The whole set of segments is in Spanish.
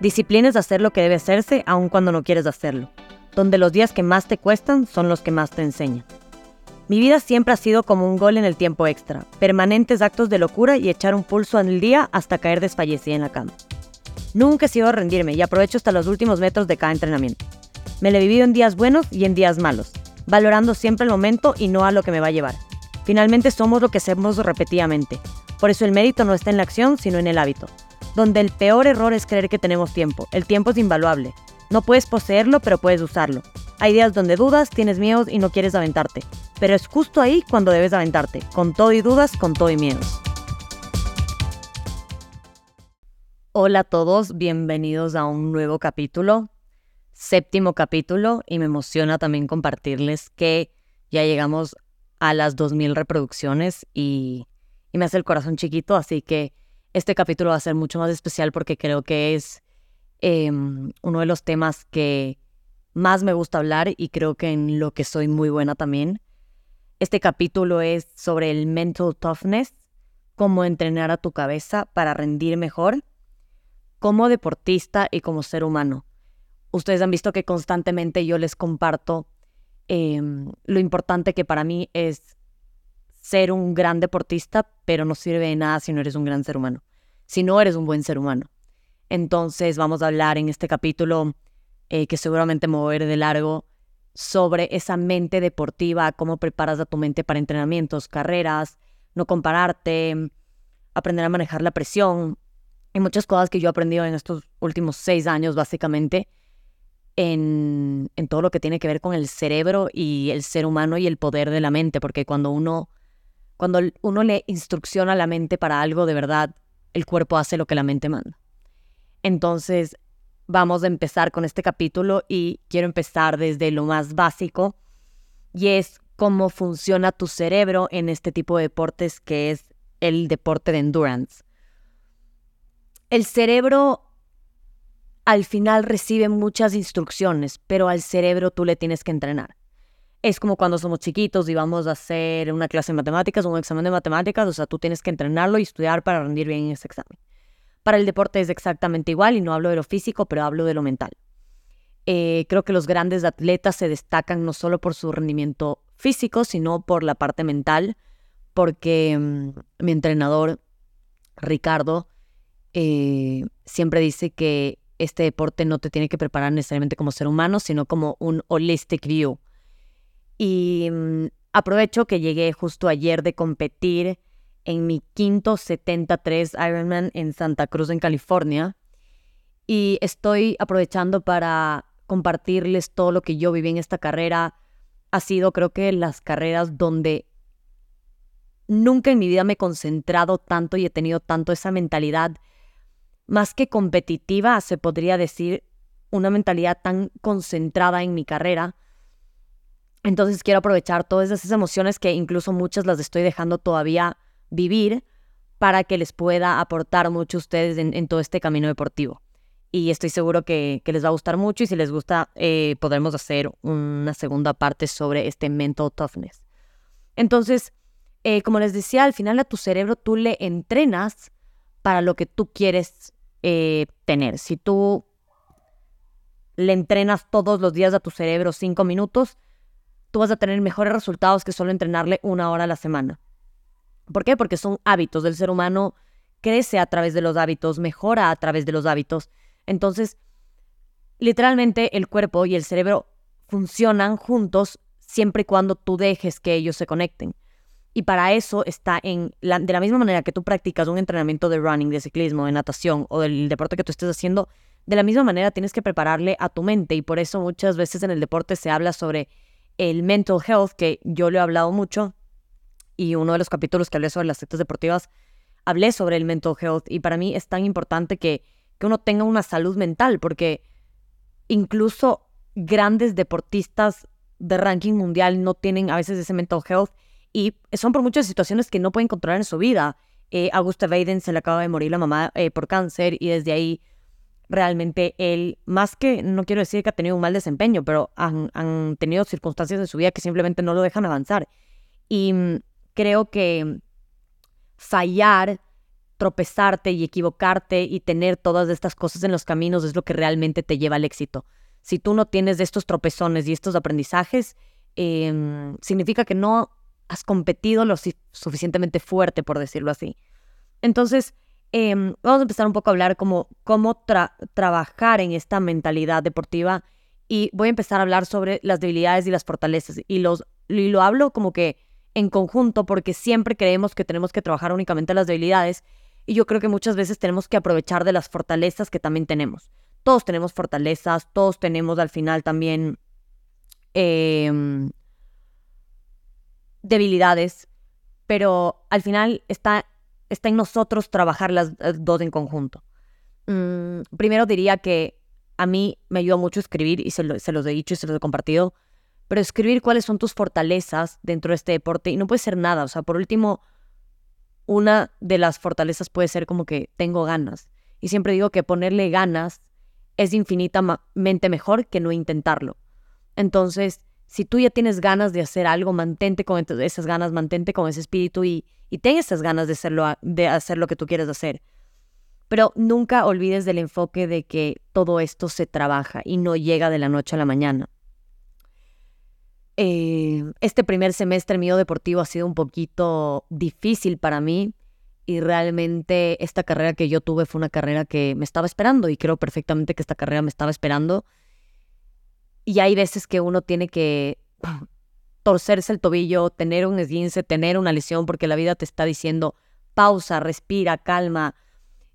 Disciplina es hacer lo que debe hacerse aun cuando no quieres hacerlo, donde los días que más te cuestan son los que más te enseñan. Mi vida siempre ha sido como un gol en el tiempo extra, permanentes actos de locura y echar un pulso el día hasta caer desfallecida en la cama. Nunca he sido a rendirme y aprovecho hasta los últimos metros de cada entrenamiento. Me lo he vivido en días buenos y en días malos, valorando siempre el momento y no a lo que me va a llevar. Finalmente somos lo que hacemos repetidamente. Por eso el mérito no está en la acción, sino en el hábito. Donde el peor error es creer que tenemos tiempo. El tiempo es invaluable. No puedes poseerlo, pero puedes usarlo. Hay días donde dudas, tienes miedos y no quieres aventarte. Pero es justo ahí cuando debes aventarte. Con todo y dudas, con todo y miedos. Hola a todos, bienvenidos a un nuevo capítulo, séptimo capítulo, y me emociona también compartirles que ya llegamos a las 2.000 reproducciones y, me hace el corazón chiquito, así que este capítulo va a ser mucho más especial porque creo que es em, uno de los temas que más me gusta hablar y creo que en lo que soy muy buena también. Este capítulo es sobre el mental toughness, cómo entrenar a tu cabeza para rendir mejor como deportista y como ser humano. Ustedes han visto que constantemente yo les comparto em, lo importante que para mí es ser un gran deportista, pero no sirve de nada si no eres un gran ser humano, si no eres un buen ser humano. Entonces vamos a hablar en este capítulo, eh, que seguramente me voy a de largo, sobre esa mente deportiva, cómo preparas a tu mente para entrenamientos, carreras, no compararte, aprender a manejar la presión, hay muchas cosas que yo he aprendido en estos últimos seis años, básicamente, en, en, todo lo que tiene que ver con el cerebro y el ser humano y el poder de la mente, porque cuando uno, cuando uno le instrucciona a la mente para algo, de verdad, el cuerpo hace lo que la mente manda. Entonces, vamos a empezar con este capítulo y quiero empezar desde lo más básico, y es cómo funciona tu cerebro en este tipo de deportes que es el deporte de endurance el cerebro al final recibe muchas instrucciones, pero al cerebro tú le tienes que entrenar. Es como cuando somos chiquitos y vamos a hacer una clase de matemáticas o un examen de matemáticas, o sea, tú tienes que entrenarlo y estudiar para rendir bien en ese examen. Para el deporte es exactamente igual y no hablo de lo físico, pero hablo de lo mental. Eh, creo que los grandes atletas se destacan no solo por su rendimiento físico, sino por la parte mental, porque mm, mi entrenador, Ricardo, eh, siempre dice que este deporte no te tiene que preparar necesariamente como ser humano, sino como un holistic view. Y mm, aprovecho que llegué justo ayer de competir en mi quinto 73 Ironman en Santa Cruz, en California. Y estoy aprovechando para compartirles todo lo que yo viví en esta carrera. Ha sido, creo que, las carreras donde nunca en mi vida me he concentrado tanto y he tenido tanto esa mentalidad más que competitiva, se podría decir, una mentalidad tan concentrada en mi carrera. Entonces quiero aprovechar todas esas emociones que incluso muchas las estoy dejando todavía vivir para que les pueda aportar mucho a ustedes en, todo este camino deportivo. Y estoy seguro que, les va a gustar mucho y si les gusta eh, podremos hacer una segunda parte sobre este mental toughness. Entonces, eh, como les decía, al final a tu cerebro tú le entrenas para lo que tú quieres eh, tener. Si tú le entrenas todos los días a tu cerebro cinco minutos, tú vas a tener mejores resultados que solo entrenarle una hora a la semana. ¿Por qué? Porque son hábitos del ser humano, crece a través de los hábitos, mejora a través de los hábitos. Entonces, literalmente el cuerpo y el cerebro funcionan juntos siempre y cuando tú dejes que ellos se conecten. Y para eso está en, de la misma manera que tú practicas un entrenamiento de running, de ciclismo, de natación o del deporte que tú estés haciendo, de la misma manera tienes que prepararle a tu mente. Y por eso muchas veces en el deporte se habla sobre el mental health, que yo le he hablado mucho. Y uno de los capítulos que hablé sobre las sectas deportivas, hablé sobre el mental health. Y para mí es tan importante que, que uno tenga una salud mental, porque incluso grandes deportistas de ranking mundial no tienen a veces ese mental health y son por muchas situaciones que no pueden controlar en su vida. Eh, Augusta Baden se le acaba de morir la mamá eh, por cáncer y desde ahí realmente él, más que, no quiero decir que ha tenido un mal desempeño, pero han, han tenido circunstancias de su vida que simplemente no lo dejan avanzar. Y mm, creo que fallar tropezarte y equivocarte y tener todas estas cosas en los caminos es lo que realmente te lleva al éxito. Si tú no tienes estos tropezones y estos aprendizajes, em, significa que no has competido lo suficientemente fuerte, por decirlo así. Entonces, em, vamos a empezar un poco a hablar como cómo trabajar en esta mentalidad deportiva y voy a empezar a hablar sobre las debilidades y las fortalezas y, los, y lo hablo como que en conjunto porque siempre creemos que tenemos que trabajar únicamente las debilidades y yo creo que muchas veces tenemos que aprovechar de las fortalezas que también tenemos. Todos tenemos fortalezas, todos tenemos al final también em, debilidades, pero al final está, está en nosotros trabajar las eh, dos en conjunto. Mm, primero diría que a mí me ayuda mucho escribir y se, se los he dicho y se los he compartido, pero escribir cuáles son tus fortalezas dentro de este deporte y no puede ser nada, o sea, por último, una de las fortalezas puede ser como que tengo ganas. Y siempre digo que ponerle ganas es infinitamente mejor que no intentarlo. Entonces, si tú ya tienes ganas de hacer algo, mantente con esas ganas, mantente con ese espíritu y, y ten esas ganas de, hacerlo, de hacer lo que tú quieres hacer. Pero nunca olvides del enfoque de que todo esto se trabaja y no llega de la noche a la mañana. Eh, este primer semestre mío deportivo ha sido un poquito difícil para mí y realmente esta carrera que yo tuve fue una carrera que me estaba esperando y creo perfectamente que esta carrera me estaba esperando. Y hay veces que uno tiene que torcerse el tobillo, tener un esguince, tener una lesión, porque la vida te está diciendo pausa, respira, calma.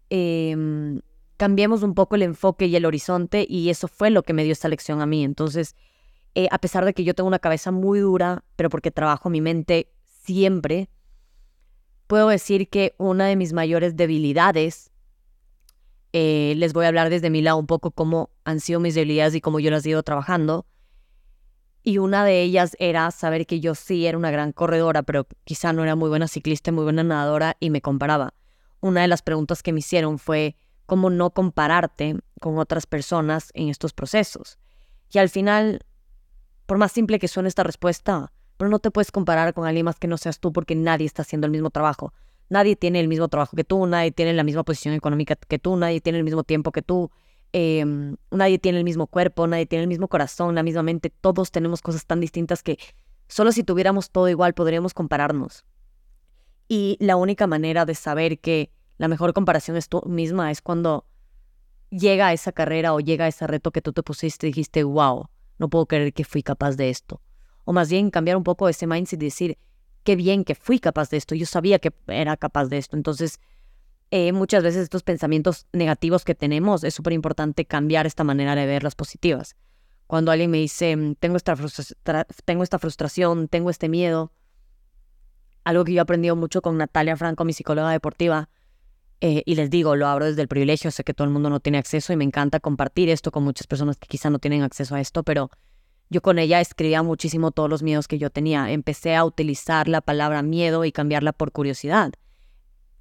Em, cambiemos un poco el enfoque y el horizonte y eso fue lo que me dio esta lección a mí. Entonces, eh, a pesar de que yo tengo una cabeza muy dura, pero porque trabajo mi mente siempre, puedo decir que una de mis mayores debilidades, eh, les voy a hablar desde mi lado un poco cómo han sido mis debilidades y cómo yo las he ido trabajando. Y una de ellas era saber que yo sí era una gran corredora, pero quizá no era muy buena ciclista, muy buena nadadora y me comparaba. Una de las preguntas que me hicieron fue cómo no compararte con otras personas en estos procesos. Y al final por más simple que suene esta respuesta, pero no te puedes comparar con alguien más que no seas tú porque nadie está haciendo el mismo trabajo. Nadie tiene el mismo trabajo que tú, nadie tiene la misma posición económica que tú, nadie tiene el mismo tiempo que tú, em, nadie tiene el mismo cuerpo, nadie tiene el mismo corazón, la misma mente. Todos tenemos cosas tan distintas que solo si tuviéramos todo igual podríamos compararnos. Y la única manera de saber que la mejor comparación es tú misma es cuando llega esa carrera o llega ese reto que tú te pusiste y dijiste, wow, no puedo creer que fui capaz de esto. O más bien cambiar un poco ese mindset y decir, qué bien que fui capaz de esto, yo sabía que era capaz de esto. Entonces, eh, muchas veces estos pensamientos negativos que tenemos, es súper importante cambiar esta manera de ver las positivas. Cuando alguien me dice, mm, tengo esta, frustración, tengo este miedo, algo que yo he aprendido mucho con Natalia Franco, mi psicóloga deportiva, eh, y les digo, lo abro desde el privilegio, sé que todo el mundo no tiene acceso y me encanta compartir esto con muchas personas que quizá no tienen acceso a esto, pero yo con ella escribía muchísimo todos los miedos que yo tenía. Empecé a utilizar la palabra miedo y cambiarla por curiosidad.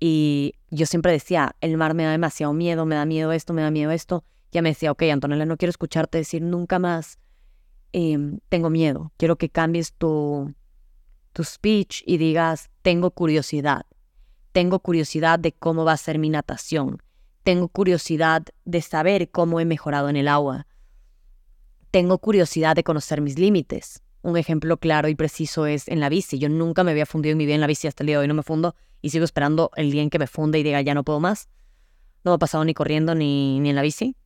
Y yo siempre decía, el mar me da demasiado miedo, me da miedo esto, me da miedo esto. Ya me decía, ok, Antonella, no quiero escucharte decir nunca más, em, tengo miedo. Quiero que cambies tu, tu speech y digas, tengo curiosidad. Tengo curiosidad de cómo va a ser mi natación. Tengo curiosidad de saber cómo he mejorado en el agua. Tengo curiosidad de conocer mis límites. Un ejemplo claro y preciso es en la bici. Yo nunca me había fundido en mi vida en la bici hasta el día de hoy. No me fundo y sigo esperando el día en que me funde y diga ya no puedo más. No me ha pasado ni corriendo ni, en la bici.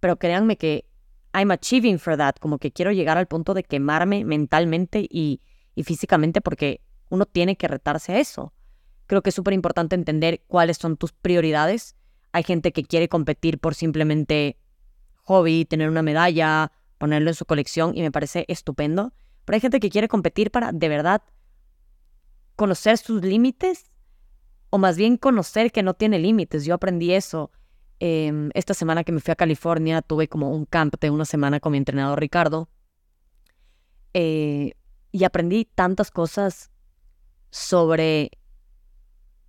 Pero créanme que I'm achieving for that. Como que quiero llegar al punto de quemarme mentalmente y, y físicamente porque uno tiene que retarse a eso. Creo que es súper importante entender cuáles son tus prioridades. Hay gente que quiere competir por simplemente hobby, tener una medalla, ponerlo en su colección y me parece estupendo. Pero hay gente que quiere competir para de verdad conocer sus límites o más bien conocer que no tiene límites. Yo aprendí eso. Em, esta semana que me fui a California tuve como un camp de una semana con mi entrenador Ricardo eh, y aprendí tantas cosas sobre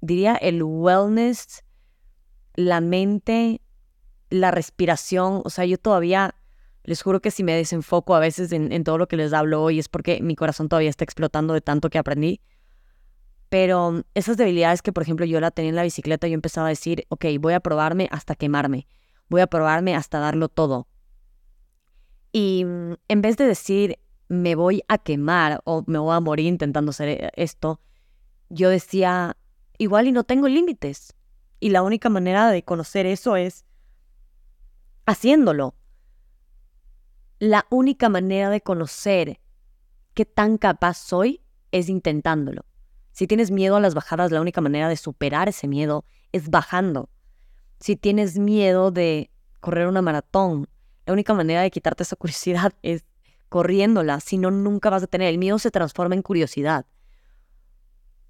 diría el wellness, la mente, la respiración. O sea, yo todavía, les juro que si me desenfoco a veces en, todo lo que les hablo hoy es porque mi corazón todavía está explotando de tanto que aprendí. Pero esas debilidades que, por ejemplo, yo la tenía en la bicicleta, yo empezaba a decir, ok, voy a probarme hasta quemarme, voy a probarme hasta darlo todo. Y mm, en vez de decir, me voy a quemar o me voy a morir intentando hacer eh, esto, yo decía, igual y no tengo límites. Y la única manera de conocer eso es haciéndolo. La única manera de conocer qué tan capaz soy es intentándolo. Si tienes miedo a las bajadas, la única manera de superar ese miedo es bajando. Si tienes miedo de correr una maratón, la única manera de quitarte esa curiosidad es corriéndola, si no, nunca vas a tener. El miedo se transforma en curiosidad.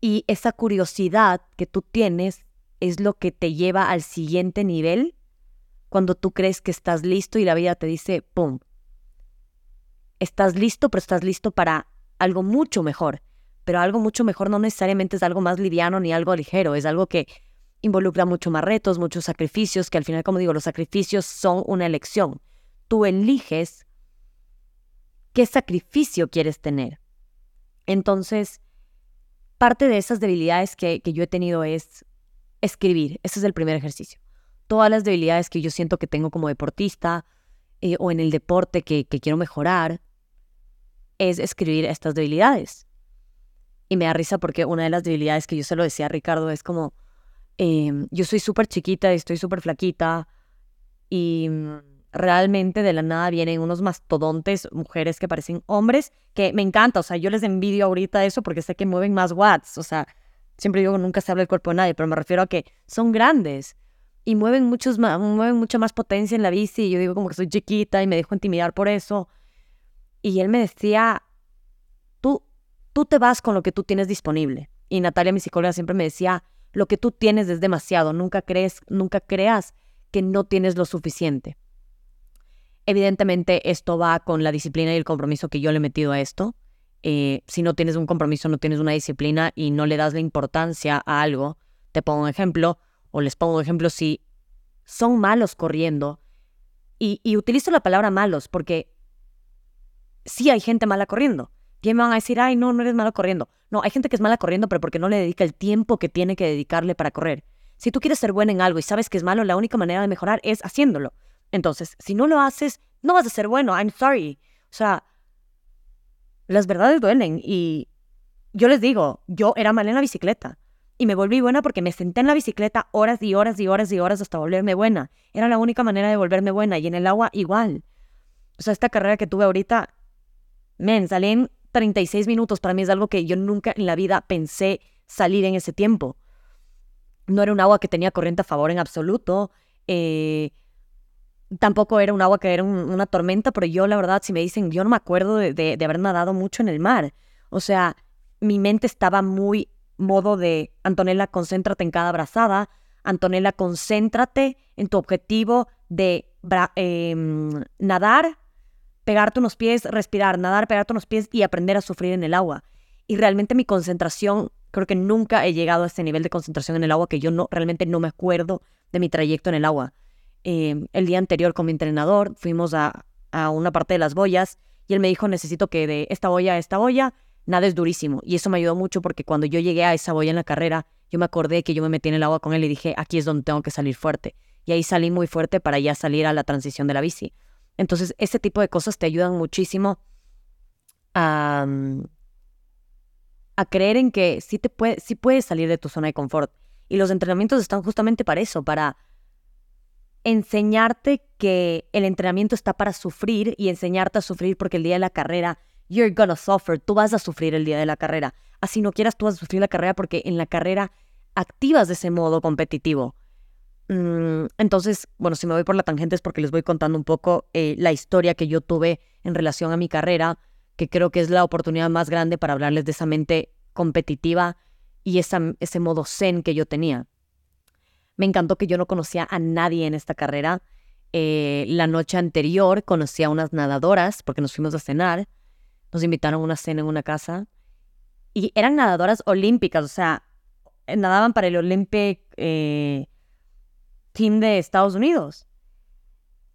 Y esa curiosidad que tú tienes es lo que te lleva al siguiente nivel cuando tú crees que estás listo y la vida te dice, ¡pum! Estás listo, pero estás listo para algo mucho mejor. Pero algo mucho mejor no necesariamente es algo más liviano ni algo ligero, es algo que involucra mucho más retos, muchos sacrificios, que al final, como digo, los sacrificios son una elección. Tú eliges qué sacrificio quieres tener. Entonces, parte de esas debilidades que, yo he tenido es escribir. Ese es el primer ejercicio. Todas las debilidades que yo siento que tengo como deportista eh, o en el deporte que, quiero mejorar es escribir estas debilidades. Y me da risa porque una de las debilidades que yo se lo decía a Ricardo es como, em, yo soy súper chiquita y estoy súper flaquita y realmente de la nada vienen unos mastodontes, mujeres que parecen hombres, que me encanta, o sea, yo les envidio ahorita eso porque sé que mueven más watts, o sea, siempre digo nunca se habla el cuerpo de nadie, pero me refiero a que son grandes y mueven, muchos mueven mucha más potencia en la bici y yo digo como que soy chiquita y me dejo intimidar por eso. Y él me decía, tú, tú te vas con lo que tú tienes disponible. Y Natalia, mi psicóloga, siempre me decía, lo que tú tienes es demasiado, nunca crees, nunca creas que no tienes lo suficiente. Evidentemente esto va con la disciplina y el compromiso que yo le he metido a esto. Eh, si no tienes un compromiso, no tienes una disciplina y no le das la importancia a algo, te pongo un ejemplo, o les pongo un ejemplo, si son malos corriendo, y, utilizo la palabra malos porque sí hay gente mala corriendo. Y me van a decir, ay, no, no eres malo corriendo. No, hay gente que es mala corriendo, pero porque no le dedica el tiempo que tiene que dedicarle para correr. Si tú quieres ser buena en algo y sabes que es malo, la única manera de mejorar es haciéndolo. Entonces, si no lo haces, no vas a ser bueno. I'm sorry. O sea, las verdades duelen y yo les digo, yo era mal en la bicicleta y me volví buena porque me senté en la bicicleta horas y horas y horas y horas hasta volverme buena. Era la única manera de volverme buena y en el agua igual. O sea, esta carrera que tuve ahorita, men, salí en 36 minutos. Para mí es algo que yo nunca en la vida pensé salir en ese tiempo. No era un agua que tenía corriente a favor en absoluto. Eh, tampoco era un agua que era una tormenta, pero yo la verdad, si me dicen, yo no me acuerdo de, haber nadado mucho en el mar. O sea, mi mente estaba muy modo de, Antonella, concéntrate en cada brazada, Antonella, concéntrate en tu objetivo de em, nadar, pegarte unos pies, respirar, nadar, pegarte unos pies y aprender a sufrir en el agua. Y realmente mi concentración, creo que nunca he llegado a este nivel de concentración en el agua que yo no, realmente no me acuerdo de mi trayecto en el agua. Em, el día anterior con mi entrenador, fuimos a, una parte de las boyas y él me dijo, necesito que de esta boya a esta boya nada es durísimo. Y eso me ayudó mucho porque cuando yo llegué a esa boya en la carrera, yo me acordé que yo me metí en el agua con él y dije, aquí es donde tengo que salir fuerte. Y ahí salí muy fuerte para ya salir a la transición de la bici. Entonces, ese tipo de cosas te ayudan muchísimo a, a creer en que sí, te puede, sí puedes salir de tu zona de confort. Y los entrenamientos están justamente para eso, para enseñarte que el entrenamiento está para sufrir y enseñarte a sufrir porque el día de la carrera, you're gonna suffer, tú vas a sufrir el día de la carrera. Así no quieras, tú vas a sufrir la carrera porque en la carrera activas de ese modo competitivo. Mm, entonces, bueno, si me voy por la tangente es porque les voy contando un poco eh, la historia que yo tuve en relación a mi carrera, que creo que es la oportunidad más grande para hablarles de esa mente competitiva y ese modo zen que yo tenía. Me encantó que yo no conocía a nadie en esta carrera. Eh, la noche anterior conocí a unas nadadoras porque nos fuimos a cenar. Nos invitaron a una cena en una casa. Y eran nadadoras olímpicas, o sea, eh, nadaban para el Olympic eh, Team de Estados Unidos.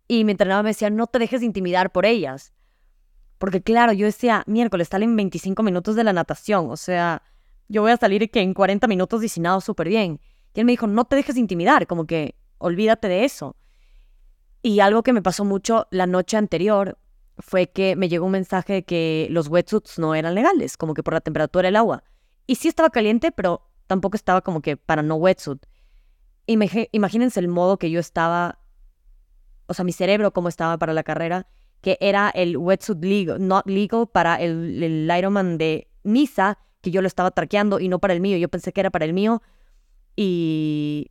Y mi entrenador me decía, no te dejes intimidar por ellas. Porque claro, yo decía, miércoles, salen 25 minutos de la natación. O sea, yo voy a salir que en 40 minutos diseñado súper bien. Y él me dijo, no te dejes intimidar, como que olvídate de eso. Y algo que me pasó mucho la noche anterior fue que me llegó un mensaje de que los wetsuits no eran legales, como que por la temperatura del agua. Y sí estaba caliente, pero tampoco estaba como que para no wetsuit. Imagínense el modo que yo estaba, o sea, mi cerebro como estaba para la carrera, que era el wetsuit legal, not legal para el, el Ironman de Nisa, que yo lo estaba traqueando y no para el mío. Yo pensé que era para el mío. Y,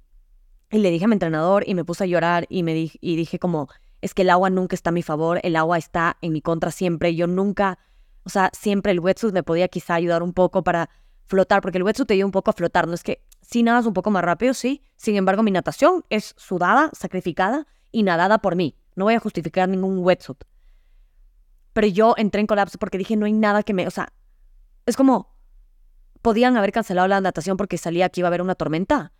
y le dije a mi entrenador y me puse a llorar y, me di, y dije como, es que el agua nunca está a mi favor, el agua está en mi contra siempre. Yo nunca, o sea, siempre el wetsuit me podía quizá ayudar un poco para flotar, porque el wetsuit te ayuda un poco a flotar. No es que si nadas un poco más rápido, sí. Sin embargo, mi natación es sudada, sacrificada y nadada por mí. No voy a justificar ningún wetsuit. Pero yo entré en colapso porque dije, no hay nada que me, o sea, es como, podían haber cancelado la natación porque salía que iba a haber una tormenta.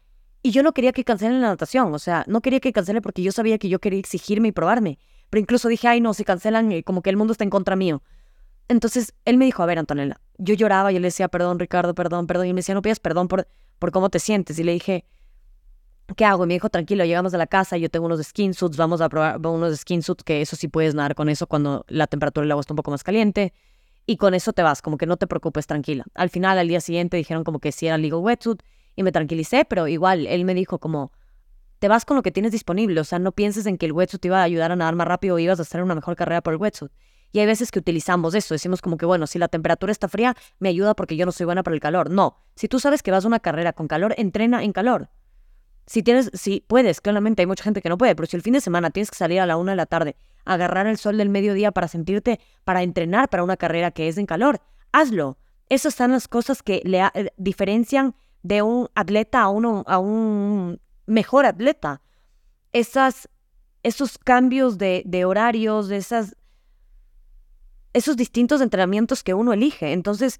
Y yo no quería que cancelen la natación, o sea, no quería que cancelen porque yo sabía que yo quería exigirme y probarme. Pero incluso dije, ay, no, si cancelan, eh, como que el mundo está en contra mío. Entonces él me dijo, a ver, Antonella, yo lloraba, yo le decía, perdón, Ricardo, perdón, perdón. Y me decía, no pidas perdón por, por cómo te sientes. Y le dije, ¿qué hago? Y me dijo, tranquilo, llegamos a la casa, yo tengo unos skin suits, vamos a probar unos skin suits, que eso sí puedes nadar con eso cuando la temperatura del agua está un poco más caliente y con eso te vas, como que no te preocupes, tranquila. Al final, al día siguiente, dijeron como que sí era legal wetsuit y me tranquilicé, pero igual él me dijo como, te vas con lo que tienes disponible, o sea, no pienses en que el wetsuit te iba a ayudar a nadar más rápido o ibas a hacer una mejor carrera por el wetsuit. Y hay veces que utilizamos eso, decimos como que, bueno, si la temperatura está fría, me ayuda porque yo no soy buena para el calor. No, si tú sabes que vas a una carrera con calor, entrena en calor. Si tienes, si puedes, claramente hay mucha gente que no puede, pero si el fin de semana tienes que salir a la una de la tarde agarrar el sol del mediodía para sentirte, para entrenar para una carrera que es en calor, hazlo. Esas son las cosas que le eh, diferencian de un atleta a, uno, a un mejor atleta. Esas, esos cambios de, de horarios, esas, esos distintos entrenamientos que uno elige. Entonces,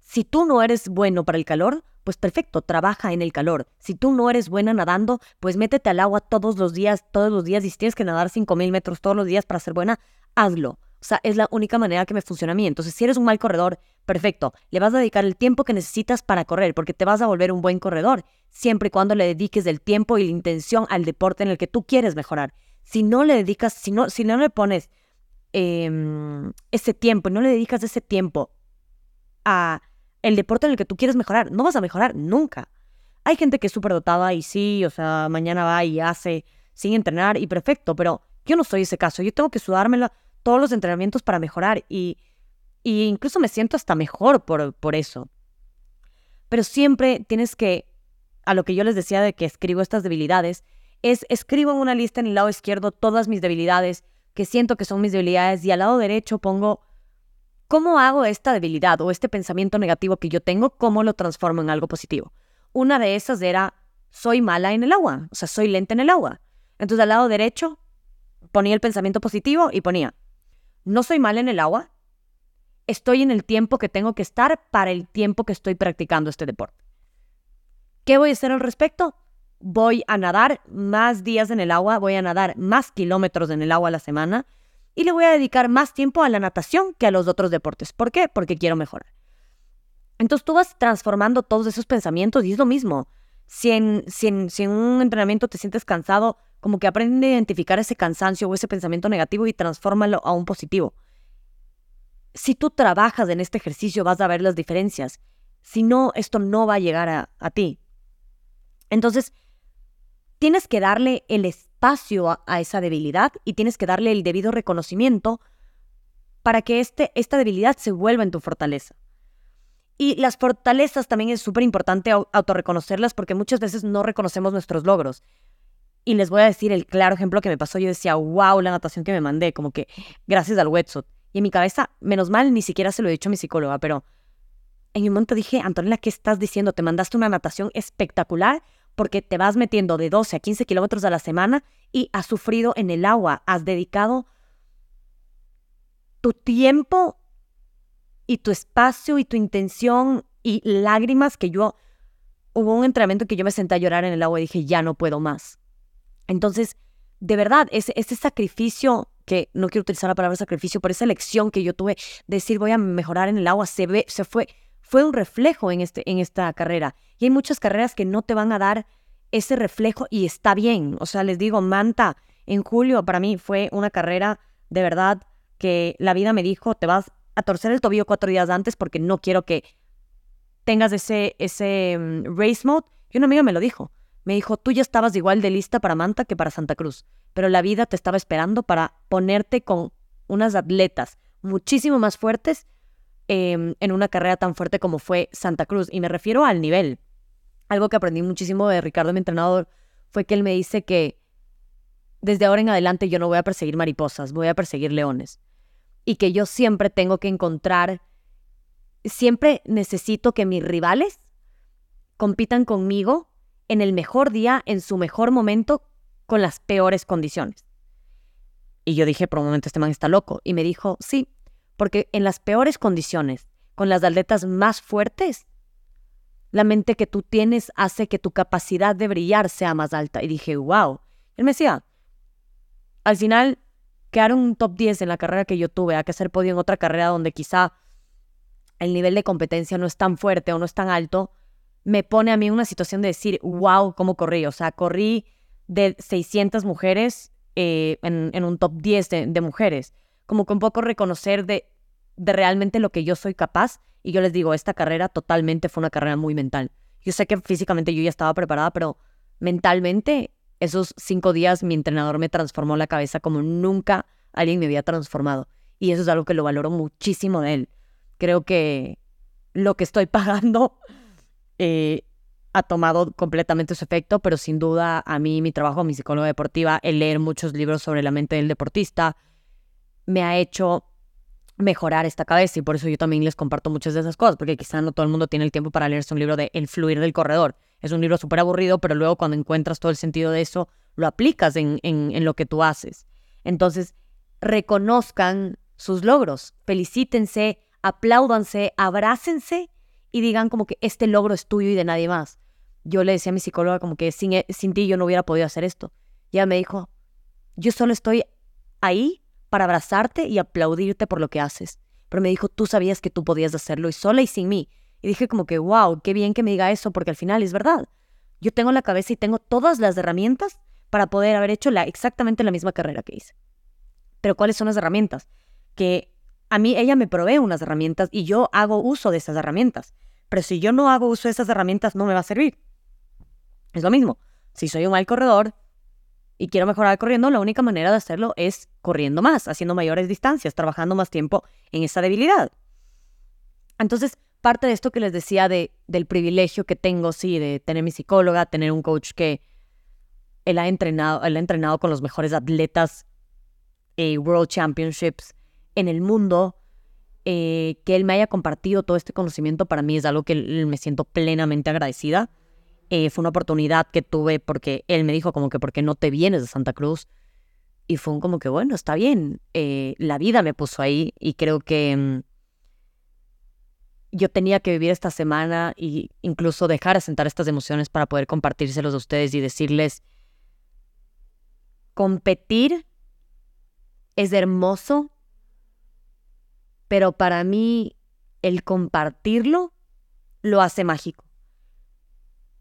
si tú no eres bueno para el calor, pues perfecto, trabaja en el calor. Si tú no eres buena nadando, pues métete al agua todos los días, todos los días. Y si tienes que nadar 5.000 metros todos los días para ser buena, hazlo. Sea, es la única manera que me funciona a mí. Entonces, si eres un mal corredor, perfecto. Le vas a dedicar el tiempo que necesitas para correr, porque te vas a volver un buen corredor, siempre y cuando le dediques el tiempo y la intención al deporte en el que tú quieres mejorar. Si no le dedicas, si no, si no le pones em, ese tiempo, no le dedicas ese tiempo a el deporte en el que tú quieres mejorar. No vas a mejorar nunca. Hay gente que es súper dotada y sí, o sea, mañana va y hace sin entrenar y perfecto, pero yo no soy ese caso. Yo tengo que sudármela todos los entrenamientos para mejorar y, y incluso me siento hasta mejor por, por eso. Pero siempre tienes que, a lo que yo les decía de que escribo estas debilidades, es escribo en una lista en el lado izquierdo todas mis debilidades, que siento que son mis debilidades, y al lado derecho pongo ¿Cómo hago esta debilidad o este pensamiento negativo que yo tengo, cómo lo transformo en algo positivo? Una de esas era, soy mala en el agua, o sea, soy lenta en el agua. Entonces al lado derecho ponía el pensamiento positivo y ponía, no soy mala en el agua, estoy en el tiempo que tengo que estar para el tiempo que estoy practicando este deporte. ¿Qué voy a hacer al respecto? Voy a nadar más días en el agua, voy a nadar más kilómetros en el agua a la semana, y le voy a dedicar más tiempo a la natación que a los otros deportes. ¿Por qué? Porque quiero mejorar. Entonces tú vas transformando todos esos pensamientos y es lo mismo. Si en, si en, un entrenamiento te sientes cansado, como que aprende a identificar ese cansancio o ese pensamiento negativo y transfórmalo a un positivo. Si tú trabajas en este ejercicio vas a ver las diferencias. Si no, esto no va a llegar a, a ti. Entonces, tienes que darle el espacio a, esa debilidad y tienes que darle el debido reconocimiento para que este, esta debilidad se vuelva en tu fortaleza. Y las fortalezas también es súper importante autorreconocerlas porque muchas veces no reconocemos nuestros logros. Y les voy a decir el claro ejemplo que me pasó. Yo decía, wow, la natación que me mandé, como que gracias al wetsuit. Y en mi cabeza, menos mal, ni siquiera se lo he dicho a mi psicóloga, pero en un momento dije, Antonella, ¿qué estás diciendo? Te mandaste una natación espectacular porque te vas metiendo de 12 a 15 kilómetros a la semana y has sufrido en el agua, has dedicado tu tiempo y tu espacio y tu intención y lágrimas que yo, hubo un entrenamiento que yo me senté a llorar en el agua y dije, ya no puedo más. Entonces, de verdad, ese, sacrificio, que no quiero utilizar la palabra sacrificio, pero esa elección que yo tuve de decir voy a mejorar en el agua, se, ve, se fue, fue un reflejo en, este, en esta carrera. Y hay muchas carreras que no te van a dar ese reflejo y está bien. O sea, les digo, Manta, en julio para mí fue una carrera de verdad que la vida me dijo, te vas a torcer el tobillo cuatro días antes porque no quiero que tengas ese, ese mm, race mode. Y una amiga me lo dijo. Me dijo, tú ya estabas igual de lista para Manta que para Santa Cruz, pero la vida te estaba esperando para ponerte con unas atletas muchísimo más fuertes em, en una carrera tan fuerte como fue Santa Cruz. Y me refiero al nivel. Algo que aprendí muchísimo de Ricardo, mi entrenador, fue que él me dice que desde ahora en adelante yo no voy a perseguir mariposas, voy a perseguir leones. Y que yo siempre tengo que encontrar, siempre necesito que mis rivales compitan conmigo en el mejor día, en su mejor momento, con las peores condiciones. Y yo dije, por un momento este man está loco. Y me dijo, sí, porque en las peores condiciones, con las atletas más fuertes, la mente que tú tienes hace que tu capacidad de brillar sea más alta. Y dije, wow. Él me decía, al final, quedar un top 10 en la carrera que yo tuve, a que hacer podio en otra carrera donde quizá el nivel de competencia no es tan fuerte o no es tan alto, me pone a mí en una situación de decir, wow, cómo corrí. O sea, corrí de 600 mujeres eh, en, un top 10 de, mujeres. Como que un poco reconocer de, de realmente lo que yo soy capaz. Y yo les digo, esta carrera totalmente fue una carrera muy mental. Yo sé que físicamente yo ya estaba preparada, pero mentalmente esos cinco días mi entrenador me transformó la cabeza como nunca alguien me había transformado. Y eso es algo que lo valoro muchísimo de él. Creo que lo que estoy pagando eh, ha tomado completamente su efecto, pero sin duda a mí mi trabajo mi psicóloga deportiva, el leer muchos libros sobre la mente del deportista, me ha hecho mejorar esta cabeza y por eso yo también les comparto muchas de esas cosas, porque quizá no todo el mundo tiene el tiempo para leerse un libro de El fluir del corredor. Es un libro súper aburrido, pero luego cuando encuentras todo el sentido de eso, lo aplicas en, en, lo que tú haces. Entonces, reconozcan sus logros, felicítense, apláudanse, abrácense y digan como que este logro es tuyo y de nadie más. Yo le decía a mi psicóloga como que sin, e, sin ti yo no hubiera podido hacer esto. Y ella me dijo, yo solo estoy ahí para abrazarte y aplaudirte por lo que haces. Pero me dijo, tú sabías que tú podías hacerlo y sola y sin mí. Y dije como que, wow, qué bien que me diga eso, porque al final es verdad. Yo tengo la cabeza y tengo todas las herramientas para poder haber hecho la, exactamente la misma carrera que hice. Pero ¿cuáles son las herramientas? Que a mí ella me provee unas herramientas y yo hago uso de esas herramientas. Pero si yo no hago uso de esas herramientas, no me va a servir. Es lo mismo. Si soy un mal corredor y quiero mejorar corriendo, la única manera de hacerlo es corriendo más, haciendo mayores distancias, trabajando más tiempo en esa debilidad. Entonces, parte de esto que les decía de, del privilegio que tengo, sí, de tener mi psicóloga, tener un coach que él ha entrenado, él ha entrenado con los mejores atletas eh, World Championships en el mundo, eh, que él me haya compartido todo este conocimiento para mí es algo que me siento plenamente agradecida. Eh, fue una oportunidad que tuve porque él me dijo como que, ¿por qué no te vienes de Santa Cruz? Y fue un como que, bueno, está bien. la vida me puso ahí y creo que mm, yo tenía que vivir esta semana e incluso dejar asentar estas emociones para poder compartírselos a ustedes y decirles, competir es hermoso, pero para mí el compartirlo lo hace mágico.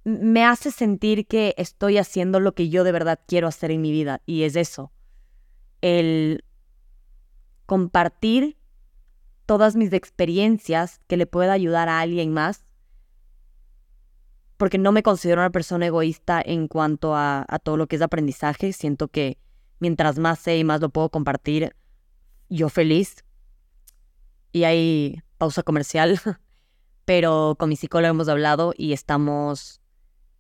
Me hace sentir que estoy haciendo lo que yo de verdad quiero hacer en mi vida y es eso, el compartir todas mis experiencias que le pueda ayudar a alguien más, porque no me considero una persona egoísta en cuanto a, todo lo que es aprendizaje. Siento que mientras más sé y más lo puedo compartir, yo feliz. Y hay pausa comercial, pero con mi psicólogo hemos hablado y estamos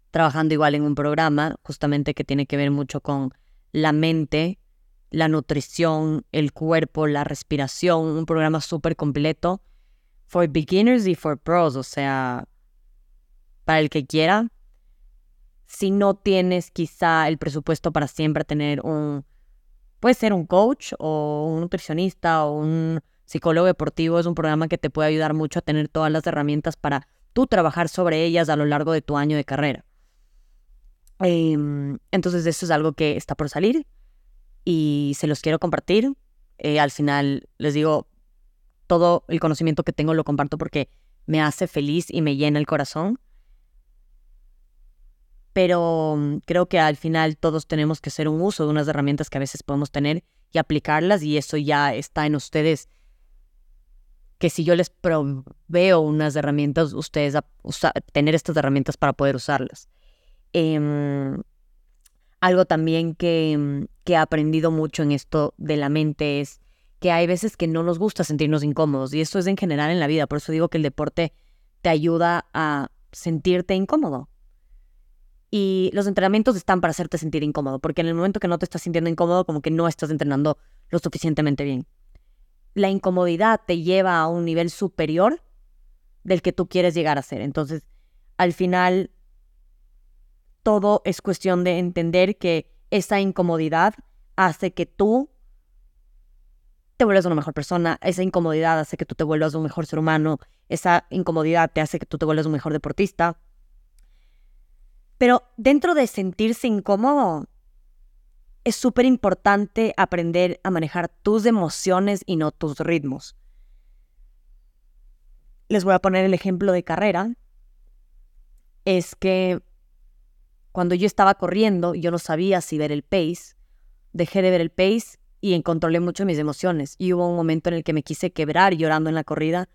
trabajando igual en un programa justamente que tiene que ver mucho con la mente la nutrición, el cuerpo, la respiración, un programa súper completo for beginners y for pros, o sea, para el que quiera. Si no tienes quizá el presupuesto para siempre tener un, puede ser un coach o un nutricionista o un psicólogo deportivo, es un programa que te puede ayudar mucho a tener todas las herramientas para tú trabajar sobre ellas a lo largo de tu año de carrera. Em, entonces eso es algo que está por salir y se los quiero compartir. Eh, al final les digo, todo el conocimiento que tengo lo comparto porque me hace feliz y me llena el corazón. Pero mm, creo que al final todos tenemos que hacer un uso de unas herramientas que a veces podemos tener y aplicarlas y eso ya está en ustedes. Que si yo les proveo unas herramientas, ustedes a tener estas herramientas para poder usarlas. Em, algo también que, que he aprendido mucho en esto de la mente es que hay veces que no nos gusta sentirnos incómodos y eso es en general en la vida. Por eso digo que el deporte te ayuda a sentirte incómodo. Y los entrenamientos están para hacerte sentir incómodo, porque en el momento que no te estás sintiendo incómodo, como que no estás entrenando lo suficientemente bien. La incomodidad te lleva a un nivel superior del que tú quieres llegar a ser. Entonces, al final, todo es cuestión de entender que esa incomodidad hace que tú te vuelvas una mejor persona, esa incomodidad hace que tú te vuelvas un mejor ser humano, esa incomodidad te hace que tú te vuelvas un mejor deportista. Pero dentro de sentirse incómodo, es súper importante aprender a manejar tus emociones y no tus ritmos. Les voy a poner el ejemplo de carrera. Es que cuando yo estaba corriendo, yo no sabía si ver el pace. Dejé de ver el pace y controlé mucho mis emociones. Y hubo un momento en el que me quise quebrar llorando en la corrida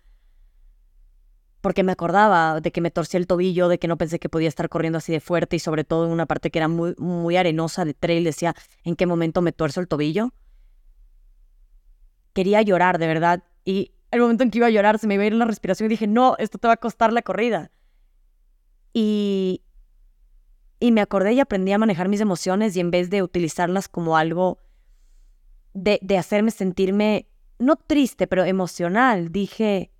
porque me acordaba de que me torcí el tobillo, de que no pensé que podía estar corriendo así de fuerte y sobre todo en una parte que era muy, muy arenosa de trail, decía, ¿en qué momento me tuerzo el tobillo? Quería llorar, de verdad. Y el momento en que iba a llorar se me iba a ir la respiración y dije, no, esto te va a costar la corrida. Y, y me acordé y aprendí a manejar mis emociones y en vez de utilizarlas como algo de, de hacerme sentirme, no triste, pero emocional, dije,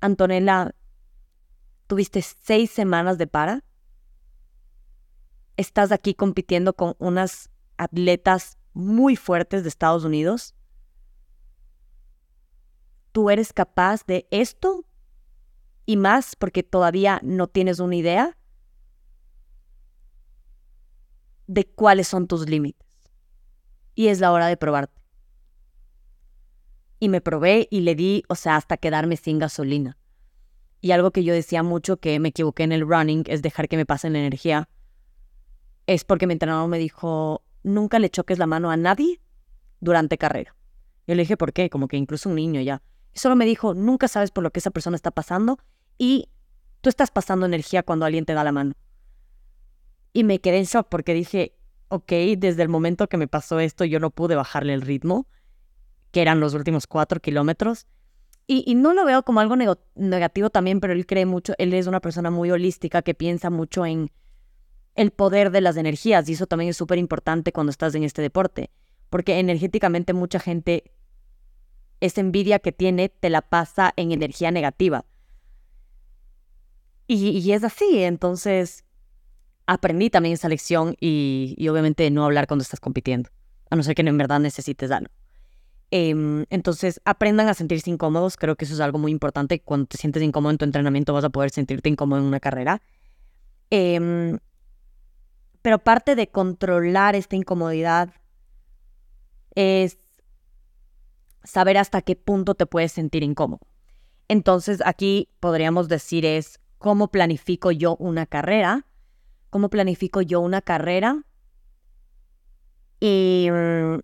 Antonella, tuviste seis semanas de para. Estás aquí compitiendo con unas atletas muy fuertes de Estados Unidos. Tú eres capaz de esto y más porque todavía no tienes una idea de cuáles son tus límites. Y es la hora de probarte y me probé y le di, o sea, hasta quedarme sin gasolina. Y algo que yo decía mucho que me equivoqué en el running es dejar que me pasen la energía. Es porque mi entrenador me dijo, nunca le choques la mano a nadie durante carrera. Yo le dije, ¿por qué? Como que incluso un niño ya. Y solo me dijo, nunca sabes por lo que esa persona está pasando y tú estás pasando energía cuando alguien te da la mano. Y me quedé en shock porque dije, ok, desde el momento que me pasó esto yo no pude bajarle el ritmo que eran los últimos cuatro kilómetros. Y, no lo veo como algo negativo también, pero él cree mucho, él es una persona muy holística que piensa mucho en el poder de las energías y eso también es súper importante cuando estás en este deporte, porque energéticamente mucha gente, esa envidia que tiene, te la pasa en energía negativa. Y, es así, entonces aprendí también esa lección y, obviamente no hablar cuando estás compitiendo, a no ser que en verdad necesites algo. Em, entonces, aprendan a sentirse incómodos. Creo que eso es algo muy importante. Cuando te sientes incómodo en tu entrenamiento, vas a poder sentirte incómodo en una carrera. Em, pero parte de controlar esta incomodidad es saber hasta qué punto te puedes sentir incómodo. Entonces, aquí podríamos decir es cómo planifico yo una carrera, cómo planifico yo una carrera y mm,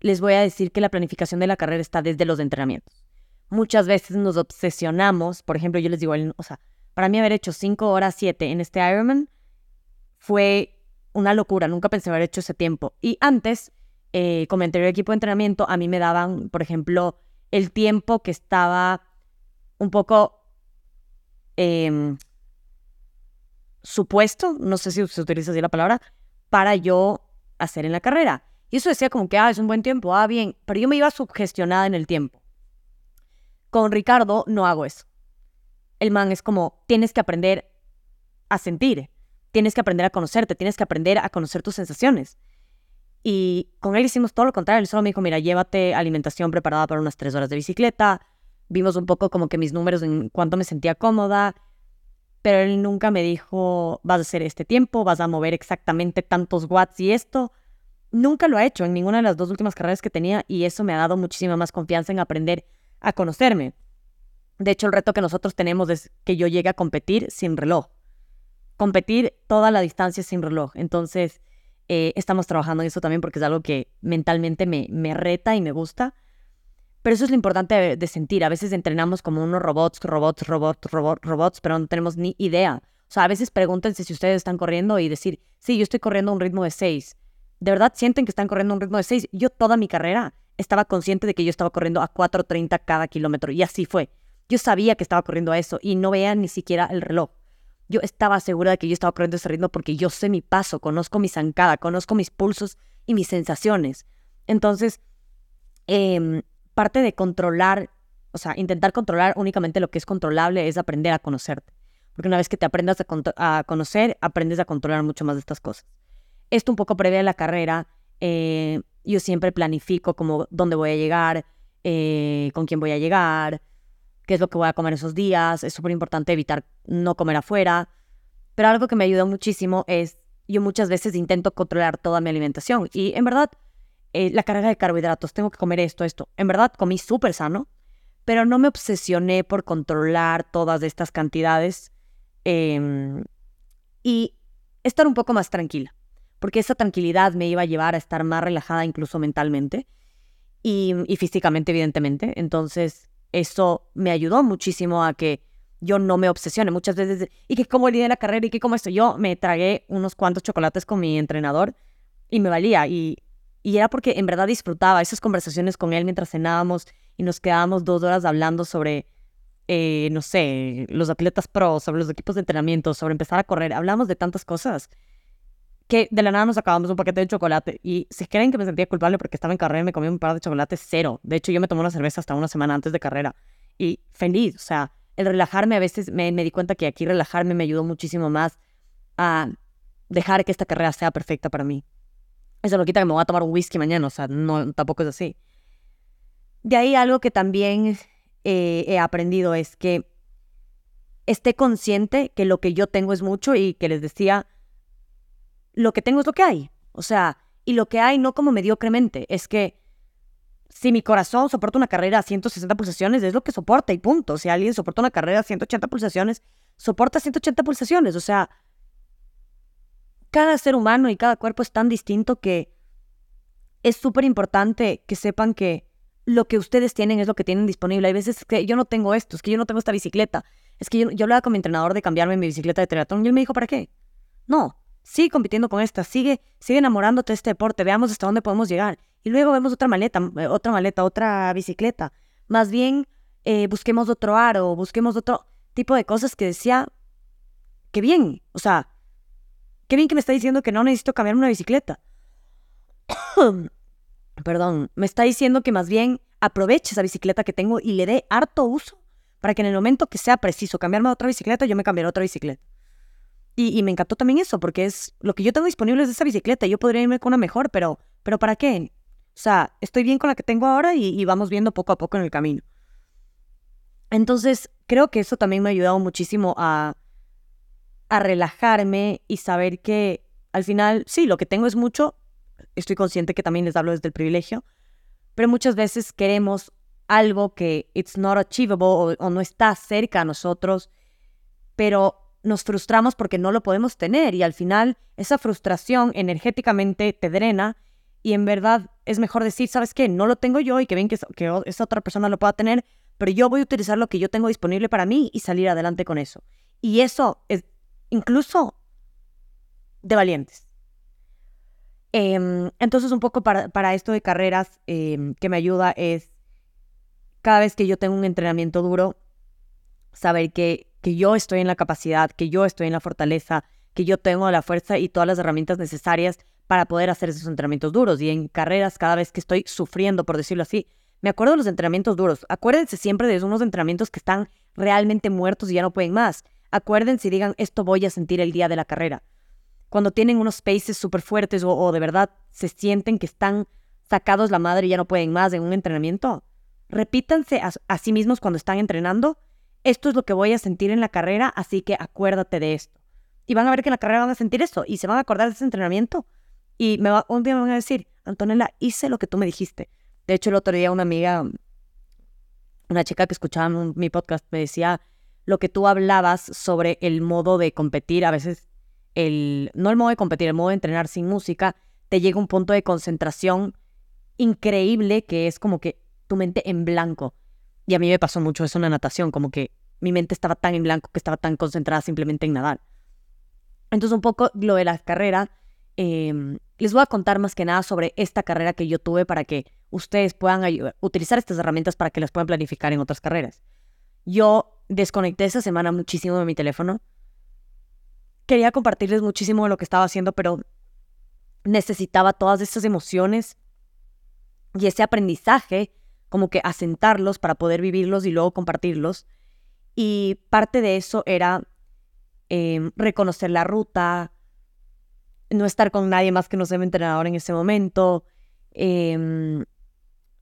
les voy a decir que la planificación de la carrera está desde los entrenamientos. Muchas veces nos obsesionamos, por ejemplo, yo les digo, o sea, para mí haber hecho 5 horas 7 en este Ironman fue una locura, nunca pensé haber hecho ese tiempo. Y antes, eh, como anterior equipo de entrenamiento, a mí me daban, por ejemplo, el tiempo que estaba un poco em, supuesto, no sé si se utiliza así la palabra, para yo hacer en la carrera. Y eso decía como que, ah, es un buen tiempo, ah, bien, pero yo me iba sugestionada en el tiempo. Con Ricardo no hago eso. El man es como, tienes que aprender a sentir, tienes que aprender a conocerte, tienes que aprender a conocer tus sensaciones. Y con él hicimos todo lo contrario, él solo me dijo, mira, llévate alimentación preparada para unas tres horas de bicicleta, vimos un poco como que mis números en cuánto me sentía cómoda, pero él nunca me dijo, vas a hacer este tiempo, vas a mover exactamente tantos watts y esto. Nunca lo ha hecho en ninguna de las dos últimas carreras que tenía y eso me ha dado muchísima más confianza en aprender a conocerme. De hecho, el reto que nosotros tenemos es que yo llegue a competir sin reloj. Competir toda la distancia sin reloj. Entonces, eh, estamos trabajando en eso también porque es algo que mentalmente me, me reta y me gusta. Pero eso es lo importante de, sentir. A veces entrenamos como unos robots, robots, robots, robots, robots, pero no tenemos ni idea. O sea, a veces pregúntense si ustedes están corriendo y decir, sí, yo estoy corriendo a un ritmo de 6. ¿De verdad sienten que están corriendo a un ritmo de 6? Yo toda mi carrera estaba consciente de que yo estaba corriendo a 4.30 cada kilómetro y así fue. Yo sabía que estaba corriendo a eso y no veía ni siquiera el reloj. Yo estaba segura de que yo estaba corriendo a ese ritmo porque yo sé mi paso, conozco mi zancada, conozco mis pulsos y mis sensaciones. Entonces, eh, parte de controlar, o sea, intentar controlar únicamente lo que es controlable es aprender a conocerte. Porque una vez que te aprendas a, conocer, aprendes a controlar mucho más de estas cosas. Esto un poco previa a la carrera, eh, yo siempre planifico como dónde voy a llegar, eh, con quién voy a llegar, qué es lo que voy a comer esos días. Es súper importante evitar no comer afuera. Pero algo que me ayuda muchísimo es, yo muchas veces intento controlar toda mi alimentación. Y en verdad, eh, la carga de carbohidratos, tengo que comer esto, esto. En verdad comí súper sano, pero no me obsesioné por controlar todas estas cantidades em, y estar un poco más tranquila, porque esa tranquilidad me iba a llevar a estar más relajada incluso mentalmente y, físicamente, evidentemente. Entonces, eso me ayudó muchísimo a que yo no me obsesione muchas veces. Y que como de la carrera y que como esto, yo me tragué unos cuantos chocolates con mi entrenador y me valía. Y y era porque en verdad disfrutaba esas conversaciones con él mientras cenábamos y nos quedábamos dos horas hablando sobre, eh, no sé, los atletas pro, sobre los equipos de entrenamiento, sobre empezar a correr. Hablamos de tantas cosas que de la nada nos acabamos un paquete de chocolate. Y si creen que me sentía culpable porque estaba en carrera y me comí un par de chocolates, cero. De hecho, yo me tomé una cerveza hasta una semana antes de carrera. Y feliz, o sea, el relajarme a veces me, di cuenta que aquí relajarme me ayudó muchísimo más a dejar que esta carrera sea perfecta para mí. Eso lo quita que me voy a tomar un whisky mañana, o sea, no, tampoco es así. De ahí algo que también eh, he aprendido es que esté consciente que lo que yo tengo es mucho y que les decía, lo que tengo es lo que hay. O sea, y lo que hay no como mediocremente, es que si mi corazón soporta una carrera a 160 pulsaciones, es lo que soporta y punto. Si alguien soporta una carrera a 180 pulsaciones, soporta 180 pulsaciones. O sea, cada ser humano y cada cuerpo es tan distinto que es súper importante que sepan que lo que ustedes tienen es lo que tienen disponible. Hay veces que yo no tengo esto, es que yo no tengo esta bicicleta. Es que yo, yo hablaba con mi entrenador de cambiarme mi bicicleta de triatlón y él me dijo, ¿para qué? No, sigue compitiendo con esta, sigue, sigue enamorándote de este deporte, veamos hasta dónde podemos llegar. Y luego vemos otra maleta, eh, otra maleta, otra bicicleta. Más bien, eh, busquemos otro aro, busquemos otro tipo de cosas que decía, que bien, o sea, Qué bien que me está diciendo que no necesito cambiar una bicicleta. Perdón, me está diciendo que más bien aproveche esa bicicleta que tengo y le dé harto uso para que en el momento que sea preciso cambiarme a otra bicicleta, yo me cambiaré a otra bicicleta. Y, me encantó también eso, porque es lo que yo tengo disponible es esa bicicleta. Yo podría irme con una mejor, pero, pero ¿para qué? O sea, estoy bien con la que tengo ahora y, vamos viendo poco a poco en el camino. Entonces, creo que eso también me ha ayudado muchísimo a, a relajarme y saber que al final, sí, lo que tengo es mucho, estoy consciente que también les hablo desde el privilegio, pero muchas veces queremos algo que it's not achievable o, no está cerca a nosotros, pero nos frustramos porque no lo podemos tener y al final esa frustración energéticamente te drena y en verdad es mejor decir, ¿sabes qué? No lo tengo yo y que ven que, que esa otra persona lo pueda tener, pero yo voy a utilizar lo que yo tengo disponible para mí y salir adelante con eso. Y eso es, incluso de valientes. Em, entonces, un poco para, esto de carreras em, que me ayuda es cada vez que yo tengo un entrenamiento duro, saber que, que yo estoy en la capacidad, que yo estoy en la fortaleza, que yo tengo la fuerza y todas las herramientas necesarias para poder hacer esos entrenamientos duros. Y en carreras, cada vez que estoy sufriendo, por decirlo así, me acuerdo de los entrenamientos duros. Acuérdense siempre de unos entrenamientos que están realmente muertos y ya no pueden más. Acuérdense y digan, esto voy a sentir el día de la carrera. Cuando tienen unos paces súper fuertes o, de verdad se sienten que están sacados la madre y ya no pueden más en un entrenamiento, repítanse a, sí mismos cuando están entrenando, esto es lo que voy a sentir en la carrera, así que acuérdate de esto. Y van a ver que en la carrera van a sentir eso y se van a acordar de ese entrenamiento. Y me va, un día me van a decir, Antonella, hice lo que tú me dijiste. De hecho, el otro día una amiga una chica que escuchaba mi podcast me decía lo que tú hablabas sobre el modo de competir, a veces el, no el modo de competir, el modo de entrenar sin música, te llega un punto de concentración increíble que es como que tu mente en blanco. Y a mí me pasó mucho eso en la natación, como que mi mente estaba tan en blanco que estaba tan concentrada simplemente en nadar. Entonces un poco lo de la carrera, em, les voy a contar más que nada sobre esta carrera que yo tuve para que ustedes puedan utilizar estas herramientas para que las puedan planificar en otras carreras. Yo desconecté esa semana muchísimo de mi teléfono. Quería compartirles muchísimo de lo que estaba haciendo, pero necesitaba todas estas emociones y ese aprendizaje, como que asentarlos para poder vivirlos y luego compartirlos. Y parte de eso era em, reconocer la ruta, no estar con nadie más que no sea mi entrenador en ese momento, em,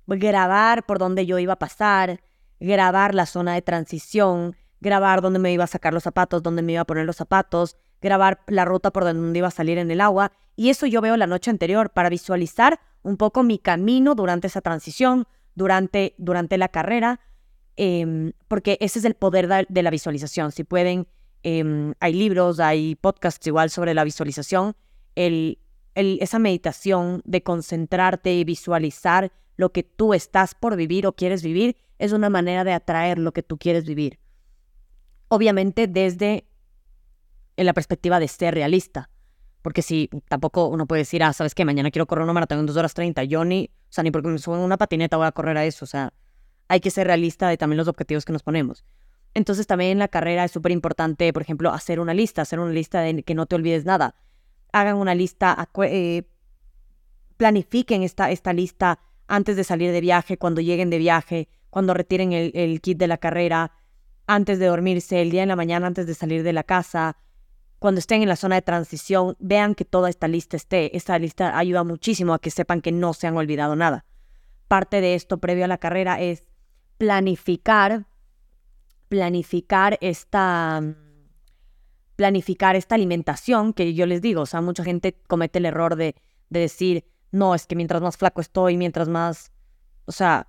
grabar por dónde yo iba a pasar, grabar la zona de transición, grabar dónde me iba a sacar los zapatos, dónde me iba a poner los zapatos, grabar la ruta por donde iba a salir en el agua. Y eso yo veo la noche anterior para visualizar un poco mi camino durante esa transición, durante, durante la carrera, em, porque ese es el poder de la visualización. Si pueden, em, hay libros, hay podcasts igual sobre la visualización, el, esa meditación de concentrarte y visualizar lo que tú estás por vivir o quieres vivir, es una manera de atraer lo que tú quieres vivir. Obviamente desde la perspectiva de ser realista. Porque si tampoco uno puede decir, ah, ¿sabes qué? Mañana quiero correr una maratón en 2 horas 30. Yo ni, o sea, ni porque me subo en una patineta voy a correr a eso. O sea, hay que ser realista de también los objetivos que nos ponemos. Entonces también en la carrera es súper importante, por ejemplo, hacer una lista, hacer una lista de que no te olvides nada. Hagan una lista, eh, planifiquen esta, esta lista antes de salir de viaje, cuando lleguen de viaje, cuando retiren el, el kit de la carrera, antes de dormirse, el día en la mañana antes de salir de la casa, cuando estén en la zona de transición, vean que toda esta lista esté. Esta lista ayuda muchísimo a que sepan que no se han olvidado nada. Parte de esto previo a la carrera es planificar, planificar esta, planificar esta alimentación que yo les digo. O sea, mucha gente comete el error de, de decir, no, es que mientras más flaco estoy, mientras más, o sea,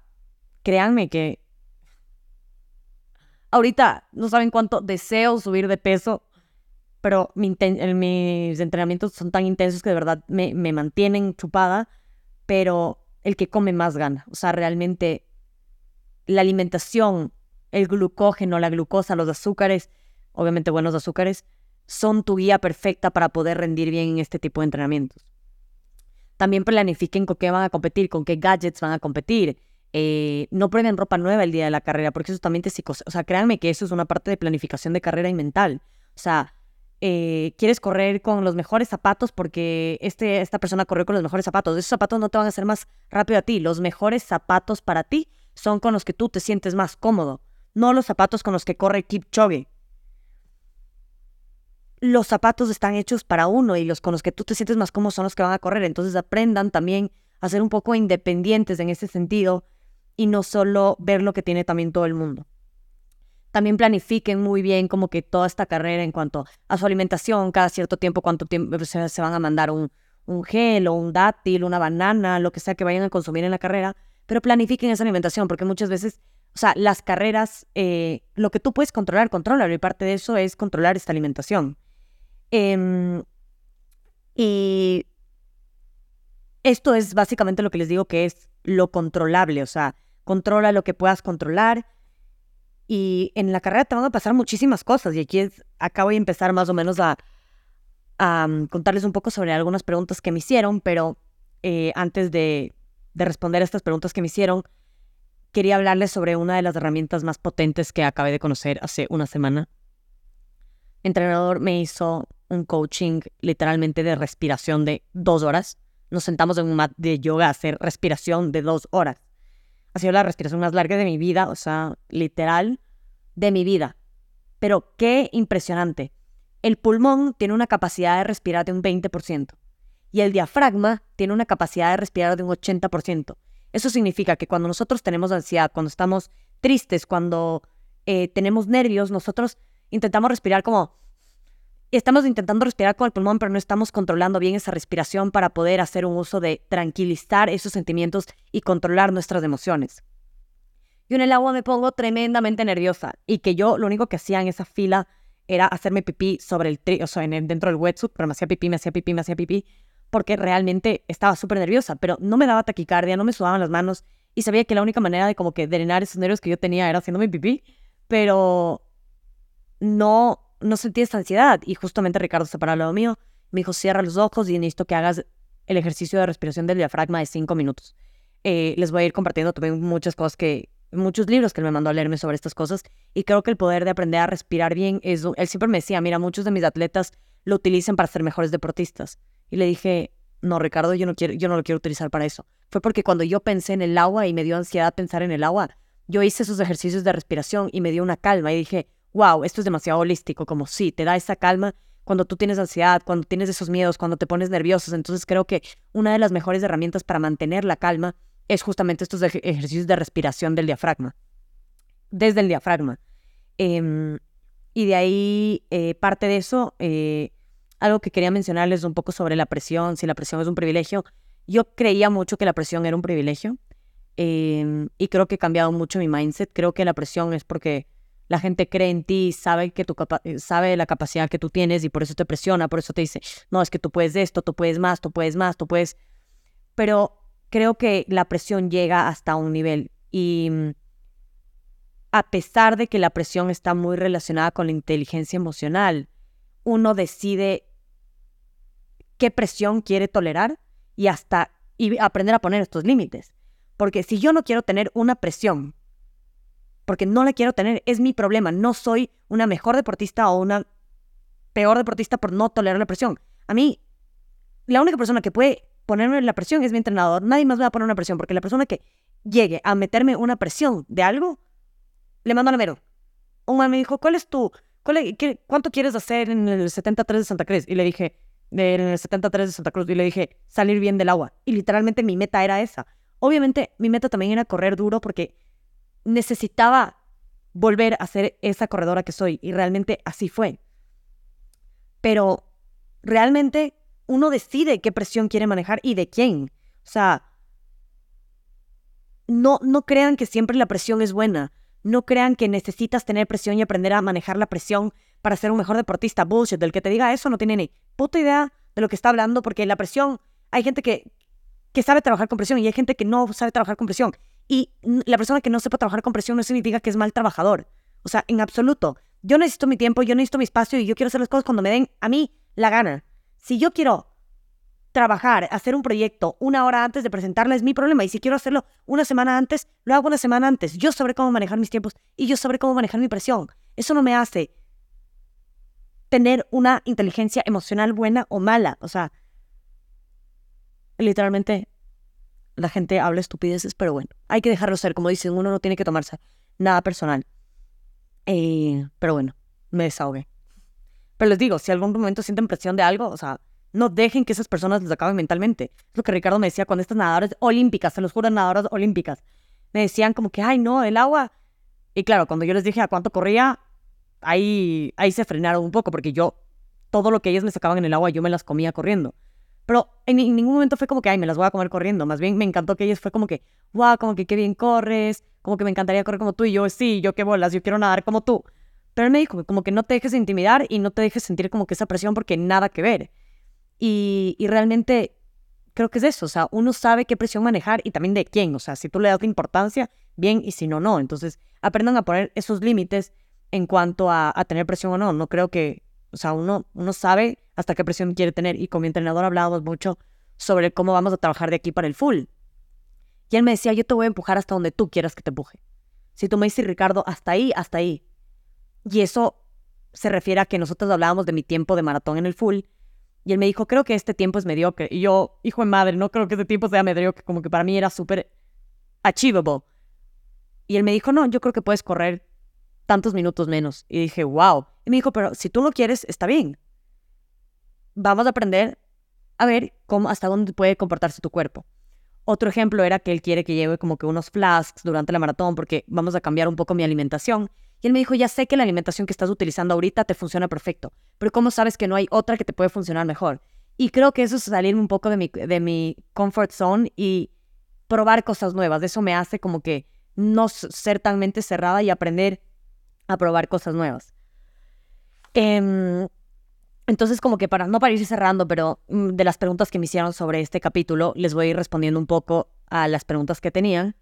créanme que ahorita no saben cuánto deseo subir de peso pero mis entrenamientos son tan intensos que de verdad me, me mantienen chupada, pero el que come más gana. O sea, realmente la alimentación, el glucógeno, la glucosa, los azúcares, obviamente buenos azúcares, son tu guía perfecta para poder rendir bien en este tipo de entrenamientos. También planifiquen con qué van a competir, con qué gadgets van a competir. Eh, no prueben ropa nueva el día de la carrera, porque eso también te psicos... O sea, créanme que eso es una parte de planificación de carrera y mental. O sea, eh, quieres correr con los mejores zapatos porque este, esta persona corrió con los mejores zapatos. Esos zapatos no te van a hacer más rápido a ti. Los mejores zapatos para ti son con los que tú te sientes más cómodo, no los zapatos con los que corre Kipchoge. Los zapatos están hechos para uno y los con los que tú te sientes más cómodo son los que van a correr. Entonces aprendan también a ser un poco independientes en ese sentido y no solo ver lo que tiene también todo el mundo también planifiquen muy bien como que toda esta carrera en cuanto a su alimentación, cada cierto tiempo, cuánto tiempo se, van a mandar un, un gel o un dátil, una banana, lo que sea que vayan a consumir en la carrera, pero planifiquen esa alimentación, porque muchas veces, o sea, las carreras, eh, lo que tú puedes controlar, controlar, y parte de eso es controlar esta alimentación. Em, y esto es básicamente lo que les digo que es lo controlable, o sea, controla lo que puedas controlar y en la carrera te van a pasar muchísimas cosas. Y aquí es, acá voy a empezar más o menos a, mm, contarles un poco sobre algunas preguntas que me hicieron, pero eh, antes de, de responder a estas preguntas que me hicieron, quería hablarles sobre una de las herramientas más potentes que acabé de conocer hace una semana. Entrenador me hizo un coaching literalmente de respiración de dos horas. Nos sentamos en un mat de yoga a hacer respiración de dos horas ha sido la respiración más larga de mi vida, o sea, literal, de mi vida. Pero qué impresionante. El pulmón tiene una capacidad de respirar de un 20% y el diafragma tiene una capacidad de respirar de un 80%. Eso significa que cuando nosotros tenemos ansiedad, cuando estamos tristes, cuando eh, tenemos nervios, nosotros intentamos respirar como estamos intentando respirar con el pulmón, pero no estamos controlando bien esa respiración para poder hacer un uso de tranquilizar esos sentimientos y controlar nuestras emociones. yo en el agua me pongo tremendamente nerviosa y que yo lo único que hacía en esa fila era hacerme pipí sobre el tri o sea, en dentro del wetsuit, pero me hacía pipí, me hacía pipí, me hacía pipí, porque realmente estaba súper nerviosa, pero no me daba taquicardia, no me sudaban las manos y sabía que la única manera de como que drenar esos nervios que yo tenía era haciéndome pipí, pero no, no sentí esa ansiedad y justamente Ricardo se paró al lado mío, me dijo, cierra los ojos y necesito que hagas el ejercicio de respiración del diafragma de cinco minutos. Eh, les voy a ir compartiendo también muchas cosas que muchos libros que él me mandó a leerme sobre estas cosas y creo que el poder de aprender a respirar bien es, él siempre me decía, mira, muchos de mis atletas lo utilizan para ser mejores deportistas. Y le dije, no, Ricardo, yo no, quiero, yo no lo quiero utilizar para eso. Fue porque cuando yo pensé en el agua y me dio ansiedad pensar en el agua, yo hice esos ejercicios de respiración y me dio una calma y dije, wow, esto es demasiado holístico, como sí, te da esa calma cuando tú tienes ansiedad, cuando tienes esos miedos, cuando te pones nerviosos. Entonces creo que una de las mejores herramientas para mantener la calma es justamente estos ejercicios de respiración del diafragma, desde el diafragma. Em, y de ahí, eh, parte de eso, eh, algo que quería mencionarles un poco sobre la presión, si la presión es un privilegio. Yo creía mucho que la presión era un privilegio em, y creo que he cambiado mucho mi mindset. Creo que la presión es porque la gente cree en ti, sabe, que tu sabe la capacidad que tú tienes y por eso te presiona, por eso te dice, no, es que tú puedes esto, tú puedes más, tú puedes más, tú puedes... Pero creo que la presión llega hasta un nivel y mm, a pesar de que la presión está muy relacionada con la inteligencia emocional, uno decide qué presión quiere tolerar y hasta y aprender a poner estos límites. Porque si yo no quiero tener una presión, porque no la quiero tener, es mi problema. No soy una mejor deportista o una peor deportista por no tolerar la presión. A mí, la única persona que puede ponerme la presión es mi entrenador. Nadie más me va a poner una presión, porque la persona que llegue a meterme una presión de algo, le mando a la mero. Un man me dijo, ¿cuál es tu, cuánto quieres hacer en el 73 de Santa Cruz? Y le dije, en el 73 de Santa Cruz, y le dije, salir bien del agua. Y literalmente mi meta era esa. Obviamente mi meta también era correr duro porque necesitaba volver a ser esa corredora que soy. Y realmente así fue. Pero realmente uno decide qué presión quiere manejar y de quién. O sea, no, no crean que siempre la presión es buena. No crean que necesitas tener presión y aprender a manejar la presión para ser un mejor deportista. Bullshit. Del que te diga eso no tiene ni puta idea de lo que está hablando porque la presión, hay gente que, que sabe trabajar con presión y hay gente que no sabe trabajar con presión. Y la persona que no sepa trabajar con presión no significa que es mal trabajador. O sea, en absoluto. Yo necesito mi tiempo, yo necesito mi espacio y yo quiero hacer las cosas cuando me den a mí la gana. Si yo quiero trabajar, hacer un proyecto una hora antes de presentarla es mi problema. Y si quiero hacerlo una semana antes, lo hago una semana antes. Yo sabré cómo manejar mis tiempos y yo sabré cómo manejar mi presión. Eso no me hace tener una inteligencia emocional buena o mala. O sea, literalmente la gente habla estupideces, pero bueno, hay que dejarlo ser. Como dicen, uno no tiene que tomarse nada personal. Eh, pero bueno, me desahogué. Pero les digo, si algún momento sienten presión de algo, o sea, no dejen que esas personas les acaben mentalmente. Es lo que Ricardo me decía cuando estas nadadoras olímpicas, se los juro, nadadoras olímpicas, me decían como que, ay, no, el agua. Y claro, cuando yo les dije a cuánto corría, ahí, ahí se frenaron un poco, porque yo, todo lo que ellas me sacaban en el agua, yo me las comía corriendo. Pero en, ningún momento fue como que, ay, me las voy a comer corriendo. Más bien me encantó que ellas fue como que, wow, como que qué bien corres, como que me encantaría correr como tú. Y yo, sí, yo qué bolas, yo quiero nadar como tú. Pero él me dijo, como que no te dejes intimidar y no te dejes sentir como que esa presión porque nada que ver. Y, realmente creo que es eso, o sea, uno sabe qué presión manejar y también de quién, o sea, si tú le das importancia, bien, y si no, no. Entonces, aprendan a poner esos límites en cuanto a, tener presión o no. No creo que, o sea, uno, uno sabe hasta qué presión quiere tener y con mi entrenador hablábamos mucho sobre cómo vamos a trabajar de aquí para el full. Y él me decía, yo te voy a empujar hasta donde tú quieras que te empuje. Si tú me dices, Ricardo, hasta ahí, hasta ahí. Y eso se refiere a que nosotros hablábamos de mi tiempo de maratón en el full. Y él me dijo, creo que este tiempo es mediocre. Y yo, hijo de madre, no creo que este tiempo sea mediocre, como que para mí era súper achievable. Y él me dijo, no, yo creo que puedes correr tantos minutos menos. Y dije, wow. Y me dijo, pero si tú no quieres, está bien. Vamos a aprender a ver cómo, hasta dónde puede comportarse tu cuerpo. Otro ejemplo era que él quiere que lleve como que unos flasks durante la maratón porque vamos a cambiar un poco mi alimentación. Y él me dijo, ya sé que la alimentación que estás utilizando ahorita te funciona perfecto, pero ¿cómo sabes que no hay otra que te puede funcionar mejor? Y creo que eso es salirme un poco de mi, de mi comfort zone y probar cosas nuevas. Eso me hace como que no ser tan mente cerrada y aprender a probar cosas nuevas. Em, entonces, como que para no para ir cerrando, pero mm, de las preguntas que me hicieron sobre este capítulo, les voy a ir respondiendo un poco a las preguntas que tenían.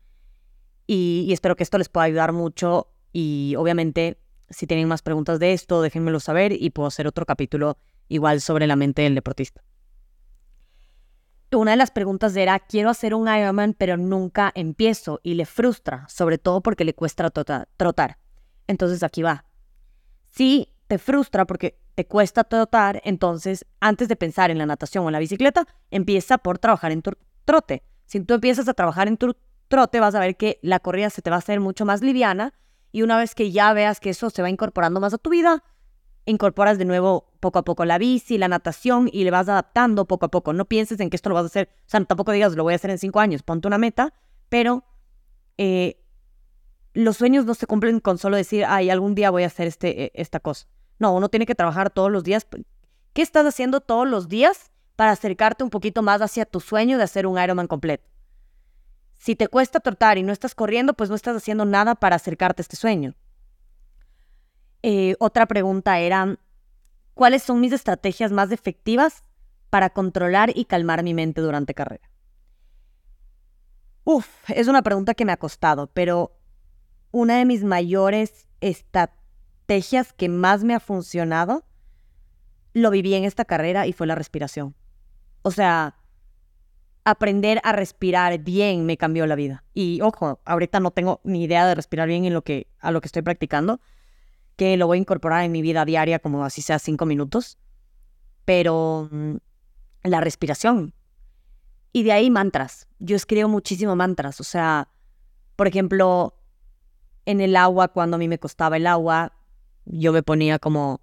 Y, y espero que esto les pueda ayudar mucho. Y obviamente, si tienen más preguntas de esto, déjenmelo saber y puedo hacer otro capítulo igual sobre la mente del deportista. Una de las preguntas era, quiero hacer un Ironman, pero nunca empiezo y le frustra, sobre todo porque le cuesta trotar. Entonces aquí va. Si te frustra porque te cuesta trotar, entonces antes de pensar en la natación o la bicicleta, empieza por trabajar en tu trote. Si tú empiezas a trabajar en tu trote, vas a ver que la corrida se te va a hacer mucho más liviana y una vez que ya veas que eso se va incorporando más a tu vida, incorporas de nuevo poco a poco la bici, la natación y le vas adaptando poco a poco. No pienses en que esto lo vas a hacer, o sea, tampoco digas lo voy a hacer en cinco años, ponte una meta, pero eh, los sueños no se cumplen con solo decir, ay, algún día voy a hacer este, e, esta cosa. No, uno tiene que trabajar todos los días. ¿Qué estás haciendo todos los días para acercarte un poquito más hacia tu sueño de hacer un Ironman completo? Si te cuesta trotar y no estás corriendo, pues no estás haciendo nada para acercarte a este sueño. Eh, otra pregunta era, ¿cuáles son mis estrategias más efectivas para controlar y calmar mi mente durante carrera? Uf, es una pregunta que me ha costado, pero una de mis mayores estrategias que más me ha funcionado, lo viví en esta carrera y fue la respiración. O sea, aprender a respirar bien me cambió la vida. Y ojo, ahorita no tengo ni idea de respirar bien en lo que, a lo que estoy practicando, que lo voy a incorporar en mi vida diaria como así sea cinco minutos, pero mm, la respiración. Y de ahí mantras. Yo escribo muchísimo mantras. O sea, por ejemplo, en el agua, cuando a mí me costaba el agua, yo me ponía como,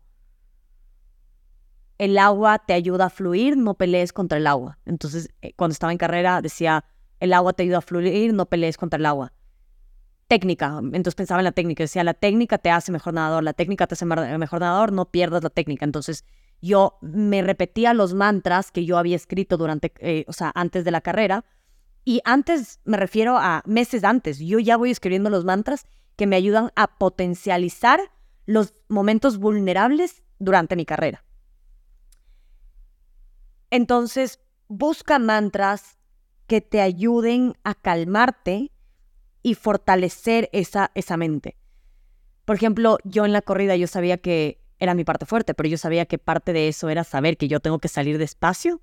el agua te ayuda a fluir, no pelees contra el agua. Entonces, eh, cuando estaba en carrera, decía, el agua te ayuda a fluir, no pelees contra el agua técnica. Entonces pensaba en la técnica. Decía, la técnica te hace mejor nadador, la técnica te hace mejor nadador, no pierdas la técnica. Entonces yo me repetía los mantras que yo había escrito durante, eh, o sea, antes de la carrera. Y antes, me refiero a meses antes, yo ya voy escribiendo los mantras que me ayudan a potencializar los momentos vulnerables durante mi carrera. Entonces, busca mantras que te ayuden a calmarte y fortalecer esa, esa mente. Por ejemplo, yo en la corrida yo sabía que era mi parte fuerte, pero yo sabía que parte de eso era saber que yo tengo que salir despacio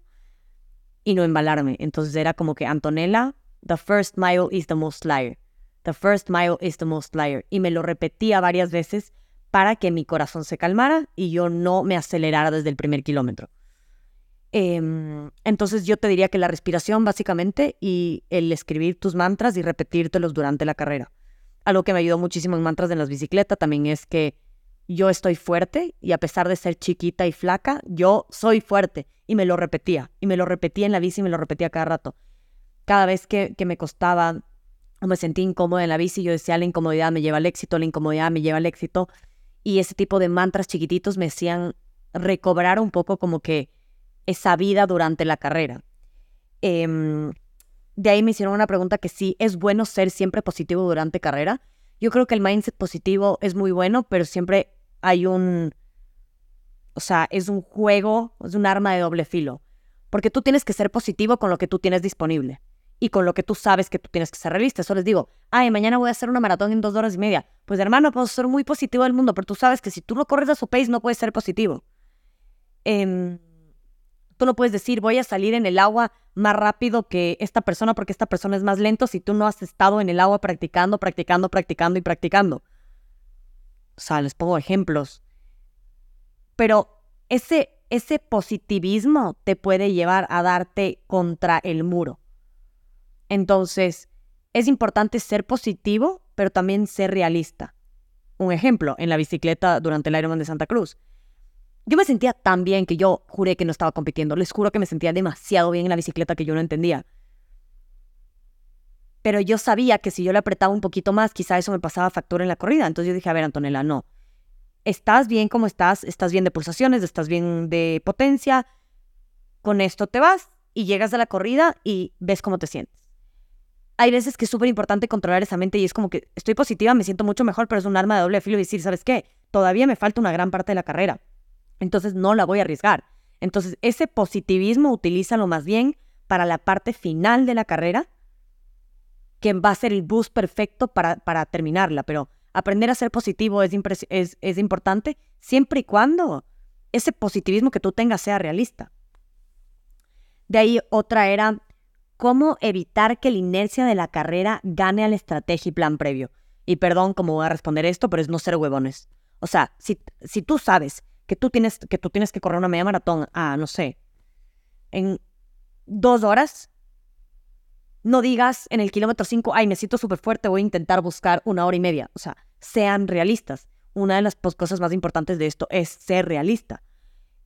y no embalarme. Entonces era como que Antonella, the first mile is the most liar. The first mile is the most liar. Y me lo repetía varias veces para que mi corazón se calmara y yo no me acelerara desde el primer kilómetro. Em, entonces yo te diría que la respiración básicamente y el escribir tus mantras y repetírtelos durante la carrera. Algo que me ayudó muchísimo en mantras de las bicicletas también es que yo estoy fuerte y a pesar de ser chiquita y flaca, yo soy fuerte y me lo repetía y me lo repetía en la bici y me lo repetía cada rato. Cada vez que, me costaba me sentí incómoda en la bici, yo decía la incomodidad me lleva al éxito, la incomodidad me lleva al éxito y ese tipo de mantras chiquititos me hacían recobrar un poco como que esa vida durante la carrera. Em, de ahí me hicieron una pregunta que sí, ¿es bueno ser siempre positivo durante carrera? Yo creo que el mindset positivo es muy bueno, pero siempre hay un, o sea, es un juego, es un arma de doble filo, porque tú tienes que ser positivo con lo que tú tienes disponible y con lo que tú sabes que tú tienes que ser realista. Eso les digo, ay, mañana voy a hacer una maratón en dos horas y media. Pues hermano, puedo ser muy positivo del mundo, pero tú sabes que si tú no corres a su pace no puedes ser positivo. Eh, Tú no puedes decir, voy a salir en el agua más rápido que esta persona porque esta persona es más lento si tú no has estado en el agua practicando, practicando, practicando y practicando. O sea, les pongo ejemplos. Pero ese, ese positivismo te puede llevar a darte contra el muro. Entonces, es importante ser positivo, pero también ser realista. Un ejemplo, en la bicicleta durante el Ironman de Santa Cruz. Yo me sentía tan bien que yo juré que no estaba compitiendo. Les juro que me sentía demasiado bien en la bicicleta que yo no entendía. Pero yo sabía que si yo le apretaba un poquito más, quizá eso me pasaba factura en la corrida. Entonces yo dije, a ver, Antonella, no. Estás bien como estás, estás bien de pulsaciones, estás bien de potencia. Con esto te vas y llegas a la corrida y ves cómo te sientes. Hay veces que es súper importante controlar esa mente y es como que estoy positiva, me siento mucho mejor, pero es un arma de doble filo y decir, ¿sabes qué? Todavía me falta una gran parte de la carrera. Entonces no la voy a arriesgar. Entonces ese positivismo utilízalo más bien para la parte final de la carrera, que va a ser el boost perfecto para, para terminarla. Pero aprender a ser positivo es, es, es importante siempre y cuando ese positivismo que tú tengas sea realista. De ahí otra era cómo evitar que la inercia de la carrera gane a la estrategia y plan previo. Y perdón cómo voy a responder esto, pero es no ser huevones. O sea, si, si tú sabes que tú, tienes, que tú tienes que correr una media maratón a, no sé, en dos horas, no digas en el kilómetro 5, ay, me siento súper fuerte, voy a intentar buscar una hora y media. O sea, sean realistas. Una de las cosas más importantes de esto es ser realista.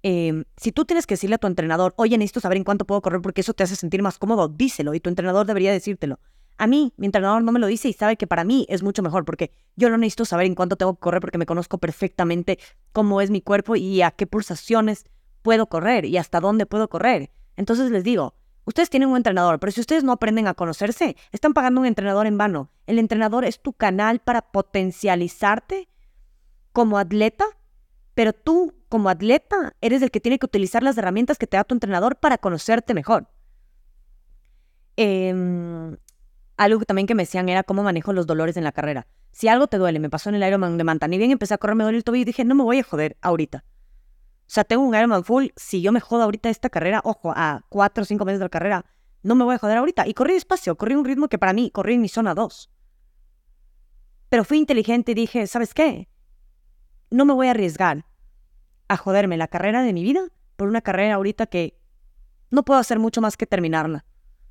Em, si tú tienes que decirle a tu entrenador, oye, necesito saber en cuánto puedo correr porque eso te hace sentir más cómodo, díselo y tu entrenador debería decírtelo. A mí, mi entrenador no me lo dice y sabe que para mí es mucho mejor porque yo no necesito saber en cuánto tengo que correr porque me conozco perfectamente cómo es mi cuerpo y a qué pulsaciones puedo correr y hasta dónde puedo correr. Entonces les digo, ustedes tienen un entrenador, pero si ustedes no aprenden a conocerse, están pagando un entrenador en vano. El entrenador es tu canal para potencializarte como atleta, pero tú como atleta, eres el que tiene que utilizar las herramientas que te da tu entrenador para conocerte mejor. Em, algo también que me decían era cómo manejo los dolores en la carrera. Si algo te duele, me pasó en el Ironman de Manta, ni bien empecé a correr, me duele el tobillo y dije, no me voy a joder ahorita. O sea, tengo un Ironman full, si yo me jodo ahorita esta carrera, ojo, a cuatro o cinco meses de la carrera, no me voy a joder ahorita. Y corrí despacio, corrí un ritmo que para mí, corrí en mi zona 2. Pero fui inteligente y dije, ¿sabes qué? No me voy a arriesgar a joderme la carrera de mi vida por una carrera ahorita que no puedo hacer mucho más que terminarla,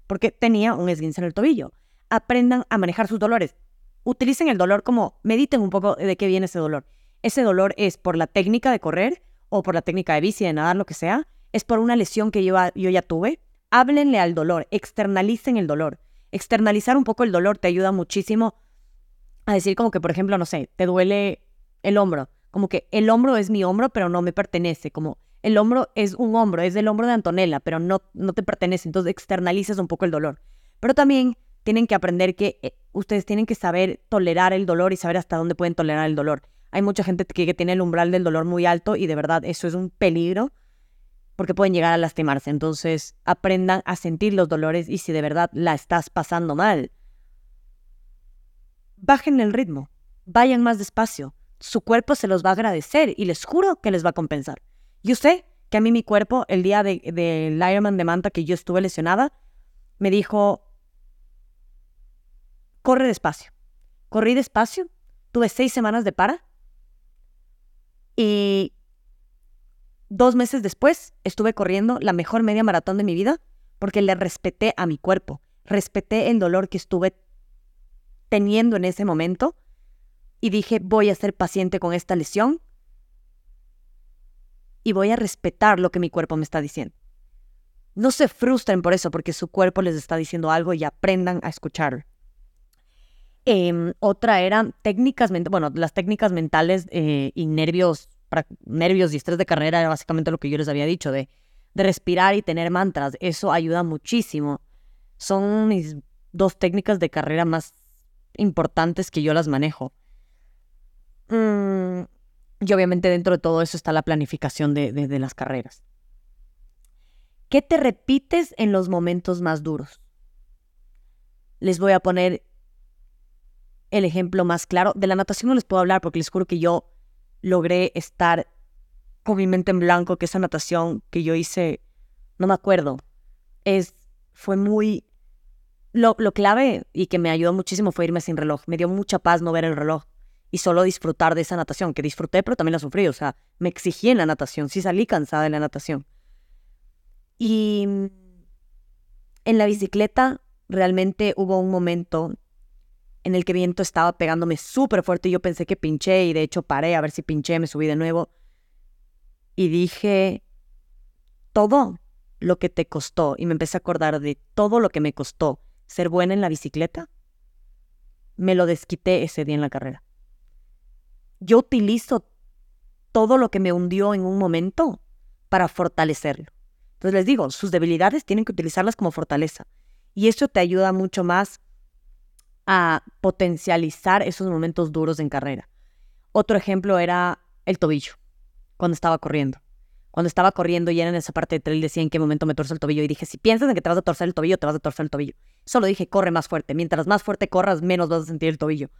porque tenía un esguince en el tobillo. Aprendan a manejar sus dolores. Utilicen el dolor como, mediten un poco de qué viene ese dolor. Ese dolor es por la técnica de correr o por la técnica de bici, de nadar, lo que sea. Es por una lesión que yo, yo ya tuve. Háblenle al dolor, externalicen el dolor. Externalizar un poco el dolor te ayuda muchísimo a decir como que, por ejemplo, no sé, te duele el hombro como que el hombro es mi hombro, pero no me pertenece, como el hombro es un hombro, es del hombro de Antonella, pero no, no te pertenece, entonces externalizas un poco el dolor. Pero también tienen que aprender que eh, ustedes tienen que saber tolerar el dolor y saber hasta dónde pueden tolerar el dolor. Hay mucha gente que tiene el umbral del dolor muy alto y de verdad eso es un peligro porque pueden llegar a lastimarse. Entonces aprendan a sentir los dolores y si de verdad la estás pasando mal, bajen el ritmo, vayan más despacio su cuerpo se los va a agradecer y les juro que les va a compensar. Yo sé que a mí mi cuerpo, el día del de, Ironman de Manta que yo estuve lesionada, me dijo, corre despacio. Corrí despacio, tuve seis semanas de para y dos meses después estuve corriendo la mejor media maratón de mi vida porque le respeté a mi cuerpo, respeté el dolor que estuve teniendo en ese momento y dije, voy a ser paciente con esta lesión y voy a respetar lo que mi cuerpo me está diciendo. No se frustren por eso, porque su cuerpo les está diciendo algo y aprendan a escuchar. Em, otra eran técnicas, bueno, las técnicas mentales eh, y nervios, nervios y estrés de carrera era básicamente lo que yo les había dicho, de, de respirar y tener mantras. Eso ayuda muchísimo. Son mis dos técnicas de carrera más importantes que yo las manejo. Mm, y obviamente dentro de todo eso está la planificación de, de las carreras. ¿Qué te repites en los momentos más duros? Les voy a poner el ejemplo más claro. De la natación no les puedo hablar porque les juro que yo logré estar con mi mente en blanco, que esa natación que yo hice, no me acuerdo, es, fue muy... Lo, lo clave y que me ayudó muchísimo fue irme sin reloj. Me dio mucha paz no ver el reloj y solo disfrutar de esa natación, que disfruté, pero también la sufrí, o sea, me exigí en la natación, sí salí cansada de la natación. Y en la bicicleta realmente hubo un momento en el que viento estaba pegándome súper fuerte y yo pensé que pinché y de hecho paré a ver si pinché, me subí de nuevo y dije, todo lo que te costó, y me empecé a acordar de todo lo que me costó ser buena en la bicicleta, me lo desquité ese día en la carrera yo utilizo todo lo que me hundió en un momento para fortalecerlo. Entonces les digo, sus debilidades tienen que utilizarlas como fortaleza. Y eso te ayuda mucho más a potencializar esos momentos duros en carrera. Otro ejemplo era el tobillo, cuando estaba corriendo. Cuando estaba corriendo y era en esa parte de trail decía en qué momento me torce el tobillo y dije, si piensas en que te vas a torcer el tobillo, te vas a torcer el tobillo. Solo dije, corre más fuerte. Mientras más fuerte corras, menos vas a sentir el tobillo.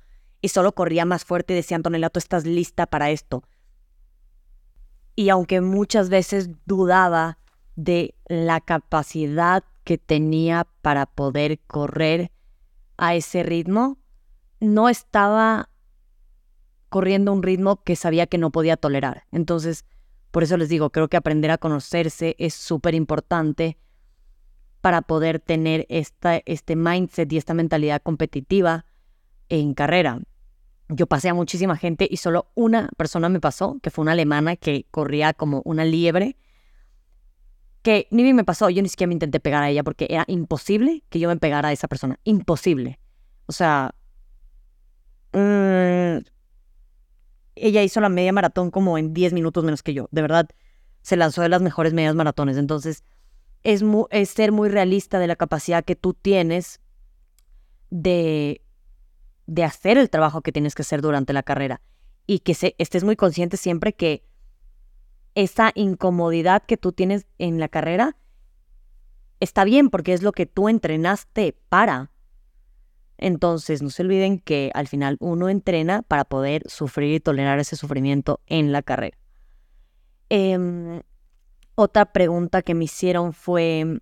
Y solo corría más fuerte y decía, Antonella, tú estás lista para esto. Y aunque muchas veces dudaba de la capacidad que tenía para poder correr a ese ritmo, no estaba corriendo un ritmo que sabía que no podía tolerar. Entonces, por eso les digo, creo que aprender a conocerse es súper importante para poder tener esta, este mindset y esta mentalidad competitiva en carrera. Yo pasé a muchísima gente y solo una persona me pasó, que fue una alemana que corría como una liebre que ni bien me pasó, yo ni siquiera me intenté pegar a ella porque era imposible que yo me pegara a esa persona. Imposible. O sea, mm, ella hizo la media maratón como en 10 minutos menos que yo. De verdad, se lanzó de las mejores medias maratones. Entonces, es, es ser muy realista de la capacidad que tú tienes de, de hacer el trabajo que tienes que hacer durante la carrera. Y que se, estés muy consciente siempre que esa incomodidad que tú tienes en la carrera está bien porque es lo que tú entrenaste para. Entonces, no se olviden que al final uno entrena para poder sufrir y tolerar ese sufrimiento en la carrera. Em, otra pregunta que me hicieron fue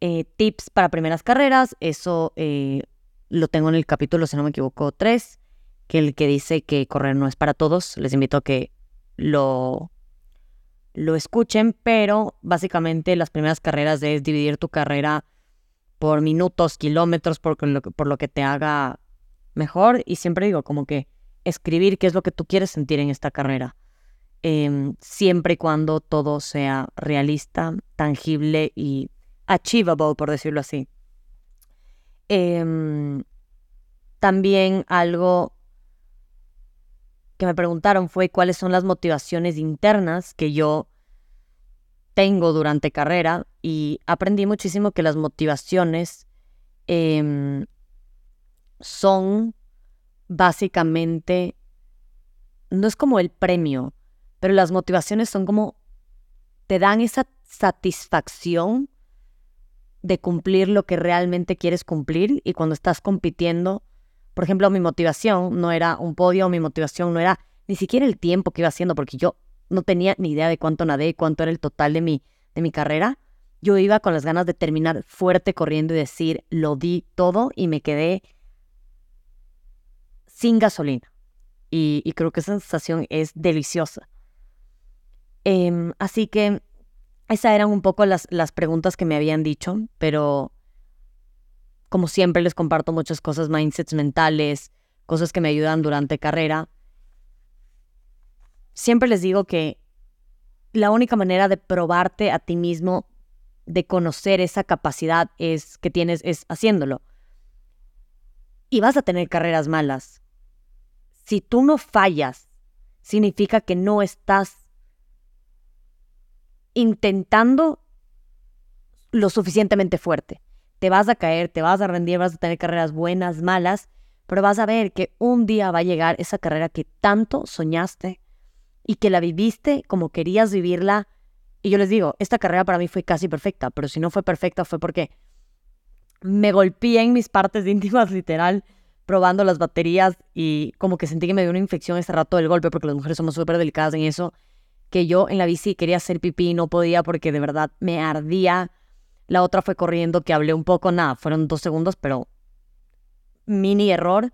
eh, tips para primeras carreras. Eso eh, lo tengo en el capítulo, si no me equivoco, 3, que el que dice que correr no es para todos. Les invito a que lo lo escuchen, pero básicamente las primeras carreras es dividir tu carrera por minutos, kilómetros, por lo, por lo que te haga mejor. Y siempre digo, como que escribir qué es lo que tú quieres sentir en esta carrera. Em, siempre y cuando todo sea realista, tangible y achievable, por decirlo así. Em, también algo que me preguntaron fue cuáles son las motivaciones internas que yo tengo durante carrera y aprendí muchísimo que las motivaciones em, son básicamente, no es como el premio, pero las motivaciones son como, te dan esa satisfacción de cumplir lo que realmente quieres cumplir y cuando estás compitiendo por ejemplo, mi motivación no era un podio, mi motivación no era ni siquiera el tiempo que iba haciendo, porque yo no tenía ni idea de cuánto nadé, cuánto era el total de mi, de mi carrera. Yo iba con las ganas de terminar fuerte corriendo y decir, lo di todo y me quedé sin gasolina. Y, creo que esa sensación es deliciosa. Em, así que esas eran un poco las, las preguntas que me habían dicho, pero como siempre les comparto muchas cosas, mindsets mentales, cosas que me ayudan durante carrera. Siempre les digo que la única manera de probarte a ti mismo, de conocer esa capacidad es que tienes es haciéndolo. Y vas a tener carreras malas. Si tú no fallas, significa que no estás intentando lo suficientemente fuerte te vas a caer, te vas a rendir, vas a tener carreras buenas, malas, pero vas a ver que un día va a llegar esa carrera que tanto soñaste y que la viviste como querías vivirla. Y yo les digo, esta carrera para mí fue casi perfecta, pero si no fue perfecta fue porque me golpeé en mis partes íntimas, literal, probando las baterías y como que sentí que me dio una infección ese rato del golpe, porque las mujeres somos súper delicadas en eso, que yo en la bici quería hacer pipí y no podía porque de verdad me ardía la otra fue corriendo, que hablé un poco, nada, fueron dos segundos, pero mini error.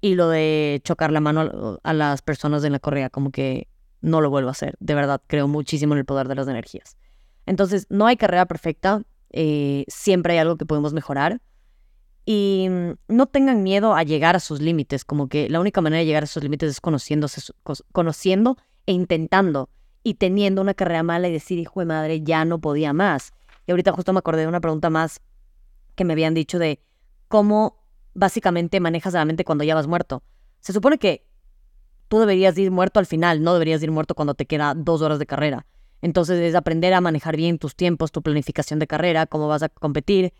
Y lo de chocar la mano a, las personas en la correa, como que no lo vuelvo a hacer. De verdad, creo muchísimo en el poder de las energías. Entonces, no hay carrera perfecta. Eh, siempre hay algo que podemos mejorar. Y no tengan miedo a llegar a sus límites, como que la única manera de llegar a sus límites es conociéndose, conociendo e intentando y teniendo una carrera mala y decir, hijo de madre, ya no podía más. Y ahorita justo me acordé de una pregunta más que me habían dicho de cómo básicamente manejas la mente cuando ya vas muerto. Se supone que tú deberías ir muerto al final, no deberías ir muerto cuando te queda dos horas de carrera. Entonces es aprender a manejar bien tus tiempos, tu planificación de carrera, cómo vas a competir.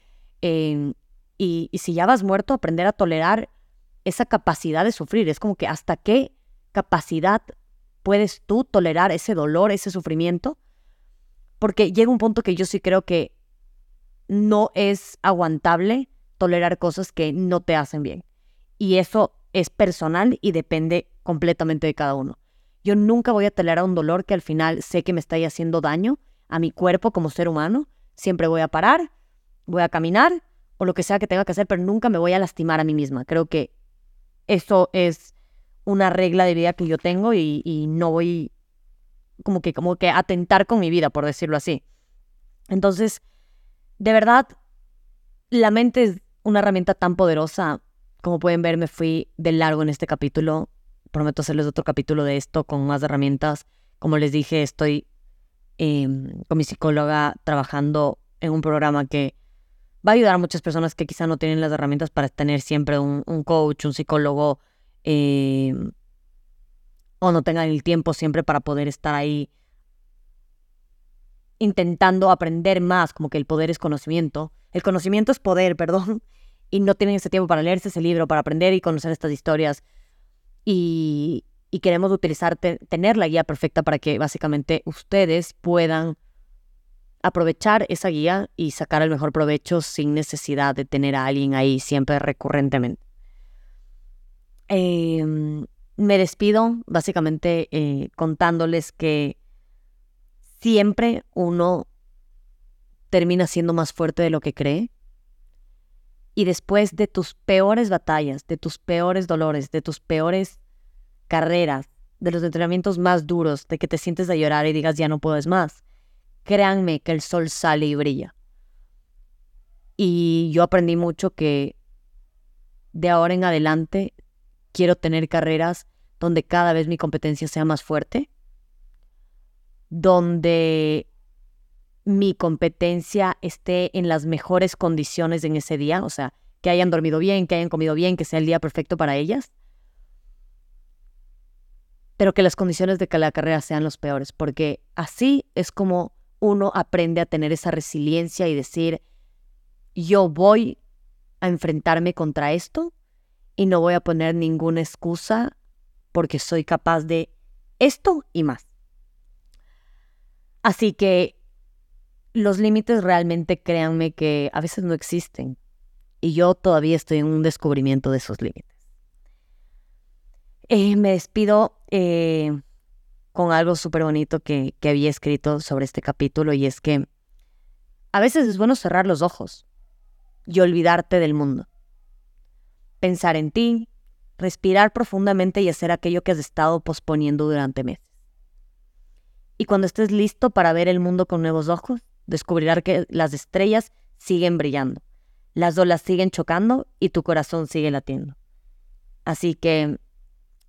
Em, Y, y si ya vas muerto, aprender a tolerar esa capacidad de sufrir. Es como que hasta qué capacidad puedes tú tolerar ese dolor, ese sufrimiento. Porque llega un punto que yo sí creo que no es aguantable tolerar cosas que no te hacen bien. Y eso es personal y depende completamente de cada uno. Yo nunca voy a tolerar un dolor que al final sé que me está haciendo daño a mi cuerpo como ser humano. Siempre voy a parar, voy a caminar o lo que sea que tenga que hacer, pero nunca me voy a lastimar a mí misma. Creo que eso es una regla de vida que yo tengo y, no voy como que, como que atentar con mi vida, por decirlo así. Entonces, de verdad, la mente es una herramienta tan poderosa. Como pueden ver, me fui de largo en este capítulo. Prometo hacerles otro capítulo de esto con más herramientas. Como les dije, estoy em, con mi psicóloga trabajando en un programa que va a ayudar a muchas personas que quizá no tienen las herramientas para tener siempre un, coach, un psicólogo, em, o no tengan el tiempo siempre para poder estar ahí intentando aprender más, como que el poder es conocimiento. El conocimiento es poder, perdón, y no tienen ese tiempo para leerse ese libro, para aprender y conocer estas historias. Y, y queremos utilizar, tener la guía perfecta para que básicamente ustedes puedan aprovechar esa guía y sacar el mejor provecho sin necesidad de tener a alguien ahí siempre recurrentemente. Em, me despido básicamente eh, contándoles que siempre uno termina siendo más fuerte de lo que cree. Y después de tus peores batallas, de tus peores dolores, de tus peores carreras, de los entrenamientos más duros, de que te sientes a llorar y digas ya no puedes más, créanme que el sol sale y brilla. Y yo aprendí mucho que de ahora en adelante quiero tener carreras donde cada vez mi competencia sea más fuerte, donde mi competencia esté en las mejores condiciones en ese día, o sea, que hayan dormido bien, que hayan comido bien, que sea el día perfecto para ellas, pero que las condiciones de la carrera sean los peores, porque así es como uno aprende a tener esa resiliencia y decir, yo voy a enfrentarme contra esto y no voy a poner ninguna excusa porque soy capaz de esto y más. Así que los límites realmente créanme que a veces no existen y yo todavía estoy en un descubrimiento de esos límites. Eh, me despido eh, con algo súper bonito que, que había escrito sobre este capítulo y es que a veces es bueno cerrar los ojos y olvidarte del mundo. Pensar en ti, respirar profundamente y hacer aquello que has estado posponiendo durante meses. Y cuando estés listo para ver el mundo con nuevos ojos, descubrirás que las estrellas siguen brillando, las olas siguen chocando y tu corazón sigue latiendo. Así que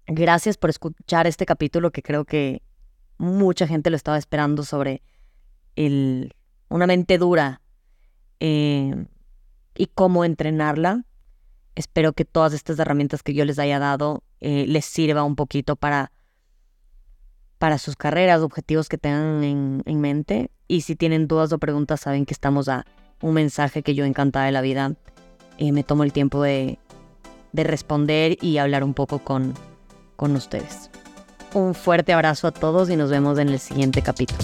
gracias por escuchar este capítulo que creo que mucha gente lo estaba esperando sobre el, una mente dura eh, y cómo entrenarla. Espero que todas estas herramientas que yo les haya dado eh, les sirva un poquito para, para sus carreras, objetivos que tengan en, mente. Y si tienen dudas o preguntas, saben que estamos a un mensaje que yo encantada de la vida. Eh, me tomo el tiempo de, de responder y hablar un poco con, con ustedes. Un fuerte abrazo a todos y nos vemos en el siguiente capítulo.